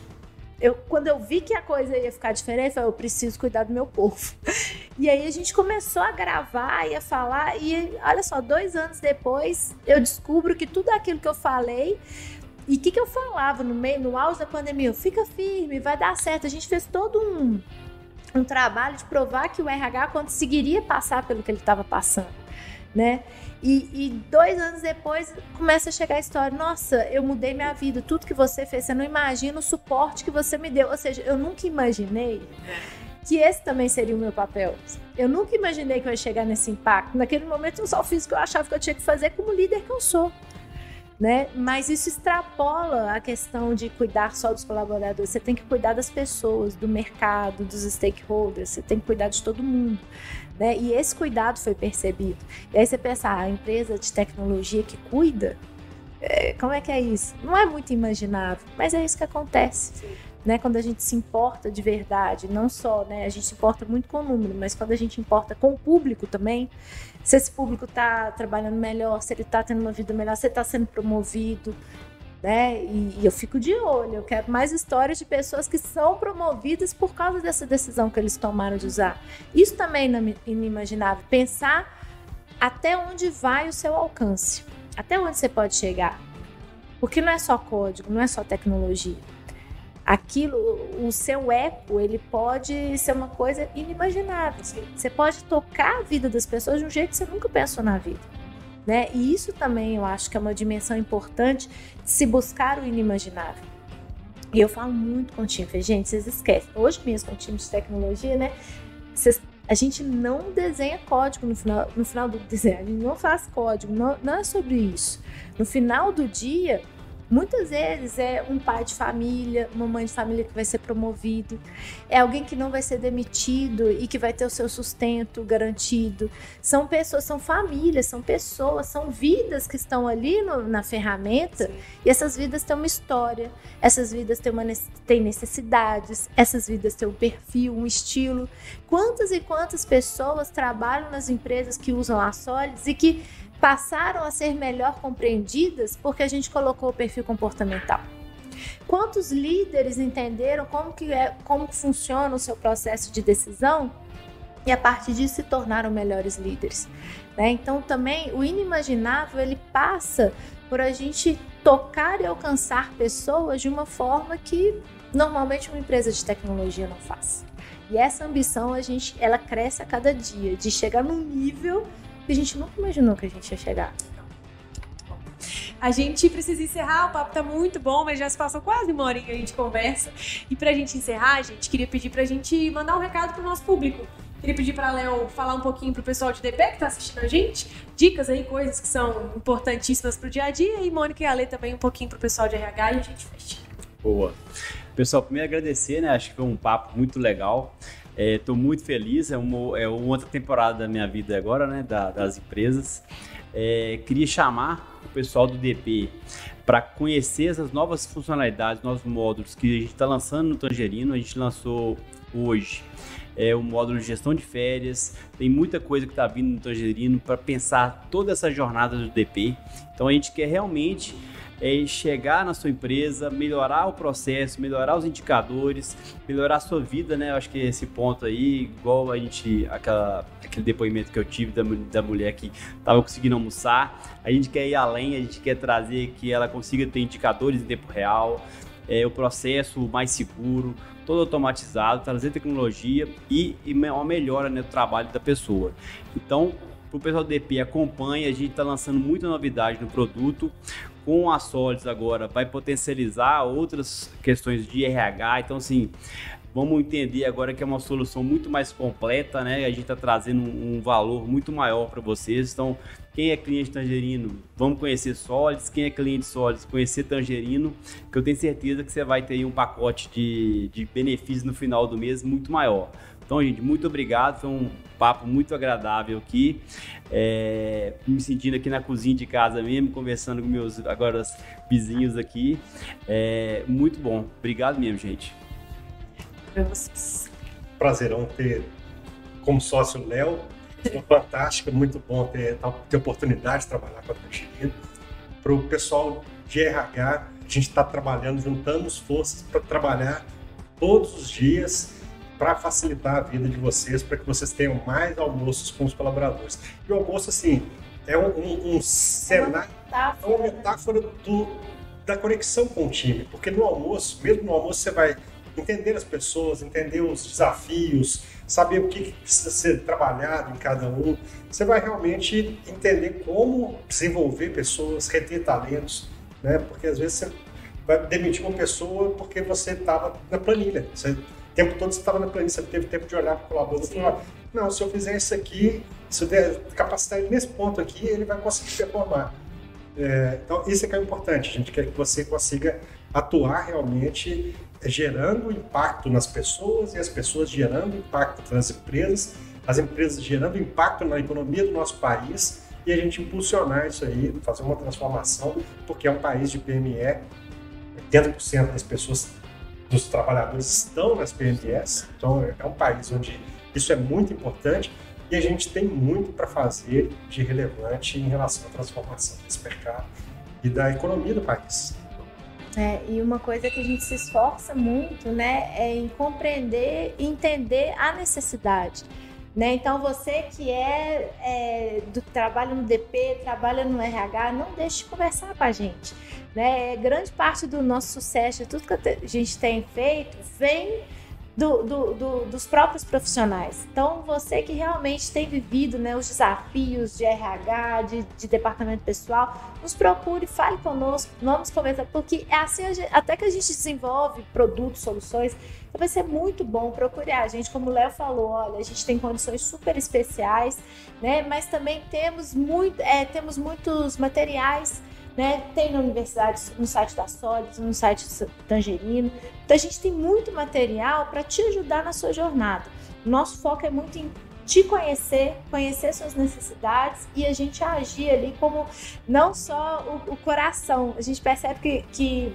[SPEAKER 5] Eu, quando eu vi que a coisa ia ficar diferente, eu falei, eu preciso cuidar do meu povo. E aí a gente começou a gravar e a falar, e olha só, dois anos depois eu descubro que tudo aquilo que eu falei. E o que, que eu falava no meio, no auge da pandemia? Fica firme, vai dar certo. A gente fez todo um, um trabalho de provar que o RH conseguiria passar pelo que ele estava passando, né? E, e dois anos depois começa a chegar a história: nossa, eu mudei minha vida, tudo que você fez, você não imagina o suporte que você me deu. Ou seja, eu nunca imaginei que esse também seria o meu papel. Eu nunca imaginei que eu ia chegar nesse impacto. Naquele momento eu só fiz o que eu achava que eu tinha que fazer como líder que eu sou. Né? Mas isso extrapola a questão de cuidar só dos colaboradores. Você tem que cuidar das pessoas, do mercado, dos stakeholders. Você tem que cuidar de todo mundo. Né? E esse cuidado foi percebido. E aí você pensa, ah, a empresa de tecnologia que cuida, é, como é que é isso? Não é muito imaginável, mas é isso que acontece. Né, quando a gente se importa de verdade, não só, né, a gente se importa muito com o número, mas quando a gente importa com o público também, se esse público está trabalhando melhor, se ele está tendo uma vida melhor, se ele está sendo promovido, né? E, e eu fico de olho, eu quero mais histórias de pessoas que são promovidas por causa dessa decisão que eles tomaram de usar. Isso também é inimaginável. Pensar até onde vai o seu alcance. até onde você pode chegar. Porque não é só código, não é só tecnologia. Aquilo, o seu eco, ele pode ser uma coisa inimaginável. Você pode tocar a vida das pessoas de um jeito que você nunca pensou na vida. Né? E isso também eu acho que é uma dimensão importante de se buscar o inimaginável. E eu falo muito com o time, gente, vocês esquecem. Hoje mesmo com o time de tecnologia, né? Vocês, a gente não desenha código no final, no final do desenho, a gente não faz código, não, não é sobre isso. No final do dia, Muitas vezes é um pai de família, uma mãe de família que vai ser promovido, é alguém que não vai ser demitido e que vai ter o seu sustento garantido. São pessoas, são famílias, são pessoas, são vidas que estão ali no, na ferramenta Sim. e essas vidas têm uma história, essas vidas têm, uma, têm necessidades, essas vidas têm um perfil, um estilo. Quantas e quantas pessoas trabalham nas empresas que usam a Solids e que passaram a ser melhor compreendidas porque a gente colocou o perfil comportamental. Quantos líderes entenderam como que é, como funciona o seu processo de decisão e a partir disso se tornaram melhores líderes. Né? Então também o inimaginável ele passa por a gente tocar e alcançar pessoas de uma forma que normalmente uma empresa de tecnologia não faz. E essa ambição a gente, ela cresce a cada dia de chegar num nível que a gente nunca imaginou que a gente ia chegar.
[SPEAKER 1] A gente precisa encerrar, o papo tá muito bom, mas já se passou quase uma hora que a gente conversa. E pra gente encerrar, gente, queria pedir pra gente mandar um recado pro nosso público. Queria pedir pra Léo falar um pouquinho pro pessoal de DP que tá assistindo a gente. Dicas aí, coisas que são importantíssimas pro dia a dia. E Mônica e Ale também um pouquinho pro pessoal de RH e a gente fecha.
[SPEAKER 2] Boa. Pessoal, primeiro agradecer, né? Acho que foi um papo muito legal. Estou é, muito feliz, é uma, é uma outra temporada da minha vida agora, né, da, das empresas. É, queria chamar o pessoal do DP para conhecer essas novas funcionalidades, novos módulos que a gente está lançando no Tangerino. A gente lançou hoje é, o módulo de gestão de férias, tem muita coisa que está vindo no Tangerino para pensar toda essa jornada do DP. Então a gente quer realmente é chegar na sua empresa, melhorar o processo, melhorar os indicadores, melhorar a sua vida, né? Eu acho que esse ponto aí, igual a gente, aquela, aquele depoimento que eu tive da, da mulher que estava conseguindo almoçar, a gente quer ir além, a gente quer trazer que ela consiga ter indicadores em tempo real, é, o processo mais seguro, todo automatizado, trazer tecnologia e, e uma melhora no né, trabalho da pessoa. Então, o pessoal do DP acompanha, a gente está lançando muita novidade no produto com a Solids agora vai potencializar outras questões de RH. Então, assim, vamos entender agora que é uma solução muito mais completa, né? A gente está trazendo um, valor muito maior para vocês. Então, quem é cliente Tangerino, vamos conhecer Solids. Quem é cliente Solids, conhecer Tangerino, que eu tenho certeza que você vai ter um pacote de, de benefícios no final do mês muito maior. Então, gente, muito obrigado. Foi um papo muito agradável aqui. É, me sentindo aqui na cozinha de casa mesmo, conversando com meus agora vizinhos aqui. É, muito bom. Obrigado mesmo, gente.
[SPEAKER 4] Prazerão ter como sócio Léo. Fantástico, muito bom ter, ter oportunidade de trabalhar com a Tangerina. Para o pessoal de RH, a gente está trabalhando, juntando forças para trabalhar todos os dias para facilitar a vida de vocês, para que vocês tenham mais almoços com os colaboradores. E o almoço, assim, é um, um, um cenário, é uma metáfora do, da conexão com o time, porque no almoço, mesmo no almoço, você vai entender as pessoas, entender os desafios, saber o que precisa ser trabalhado em cada um. Você vai realmente entender como desenvolver pessoas, reter talentos, né? Porque às vezes você vai demitir uma pessoa porque você estava na planilha. Você o tempo todo você estava na planilha, você teve tempo de olhar para o colaborador e falar, não, se eu fizer isso aqui, se eu der capacitar ele nesse ponto aqui, ele vai conseguir performar. É, então, isso é que é importante, a gente quer que você consiga atuar realmente gerando impacto nas pessoas e as pessoas gerando impacto nas empresas, as empresas gerando impacto na economia do nosso país e a gente impulsionar isso aí, fazer uma transformação, porque é um país de PME, 80% das pessoas dos trabalhadores estão nas PMS, então é um país onde isso é muito importante e a gente tem muito para fazer de relevante em relação à transformação desse mercado e da economia do país.
[SPEAKER 5] É, e uma coisa que a gente se esforça muito, né, é em compreender e entender a necessidade. Né? Então, você que é, é do trabalho no DP, trabalha no RH, não deixe de conversar com a gente. Né? Grande parte do nosso sucesso, tudo que a gente tem feito, vem do, do, do, dos próprios profissionais. Então, você que realmente tem vivido né, os desafios de RH, de, de departamento pessoal, nos procure, fale conosco, vamos conversar, porque é assim, gente, até que a gente desenvolve produtos, soluções, então vai ser muito bom procurar a gente, como o Léo falou, olha, a gente tem condições super especiais, né? Mas também temos muito, é, temos muitos materiais né? Tem na universidade, no site da Solids, no site do Tangerino. Então a gente tem muito material para te ajudar na sua jornada. Nosso foco é muito em te conhecer, conhecer suas necessidades e a gente agir ali como não só o, o coração. A gente percebe que, que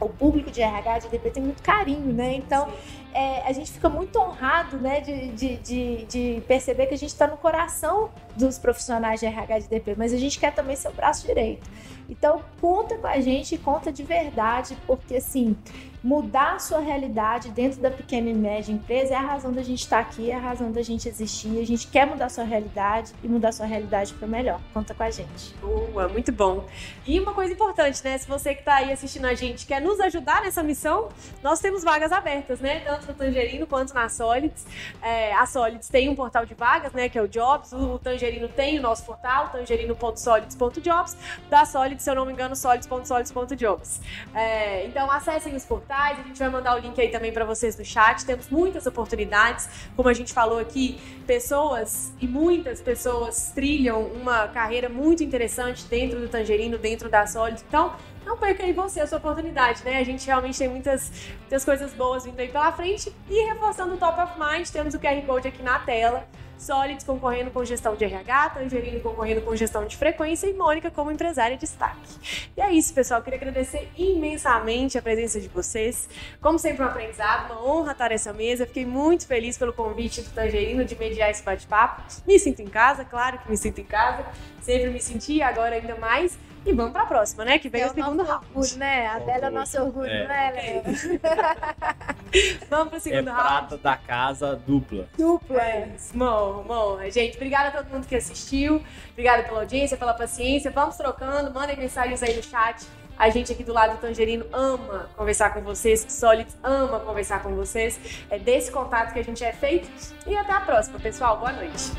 [SPEAKER 5] o público de RH, de DP tem muito carinho, né? Então, é, a gente fica muito honrado, né, de, de, de, de perceber que a gente está no coração dos profissionais de RH de DP, mas a gente quer também ser o braço direito. Então, conta com a gente, conta de verdade, porque assim, mudar a sua realidade dentro da pequena e média empresa é a razão da gente estar tá aqui, é a razão da gente existir. A gente quer mudar a sua realidade e mudar a sua realidade para melhor. Conta com a gente.
[SPEAKER 1] Boa, muito bom. E uma coisa importante, né? Se você que está aí assistindo a gente quer nos ajudar nessa missão, nós temos vagas abertas, né? Tanto no Tangerino quanto na Solids. É, a Solids tem um portal de vagas, né? Que é o Jobs. O Tangerino tem o nosso portal, tangerino.solids.jobs. Da Solids se eu não me engano, solids.solids.jobs. É, então acessem os portais, a gente vai mandar o link aí também para vocês no chat. Temos muitas oportunidades, como a gente falou aqui, pessoas e muitas pessoas trilham uma carreira muito interessante dentro do Tangerino, dentro da Solids. Então, não perca aí você a sua oportunidade, né? A gente realmente tem muitas, muitas coisas boas vindo aí pela frente. E reforçando o Top of Mind, temos o QR Code aqui na tela. Solids concorrendo com gestão de RH, Tangerino concorrendo com gestão de frequência e Mônica como empresária de destaque. E é isso, pessoal. Queria agradecer imensamente a presença de vocês. Como sempre, um aprendizado, uma honra estar nessa mesa. Fiquei muito feliz pelo convite do Tangerino de mediar esse bate-papo. Me sinto em casa, claro que me sinto em casa. Sempre me senti, agora ainda mais. E vamos para a próxima, né? Que vem é o, segundo round.
[SPEAKER 5] Orgulho, né? A Bela é o nosso orgulho, é. né, Léo?
[SPEAKER 1] vamos para o segundo
[SPEAKER 2] é
[SPEAKER 1] round.
[SPEAKER 2] prata da casa dupla.
[SPEAKER 1] Dupla. É. Bom, bom. Gente, obrigada a todo mundo que assistiu. Obrigada pela audiência, pela paciência. Vamos trocando. Mandem mensagens aí no chat. A gente aqui do lado do Tangerino ama conversar com vocês, Solids ama conversar com vocês. É desse contato que a gente é feito. E até a próxima, pessoal. Boa noite.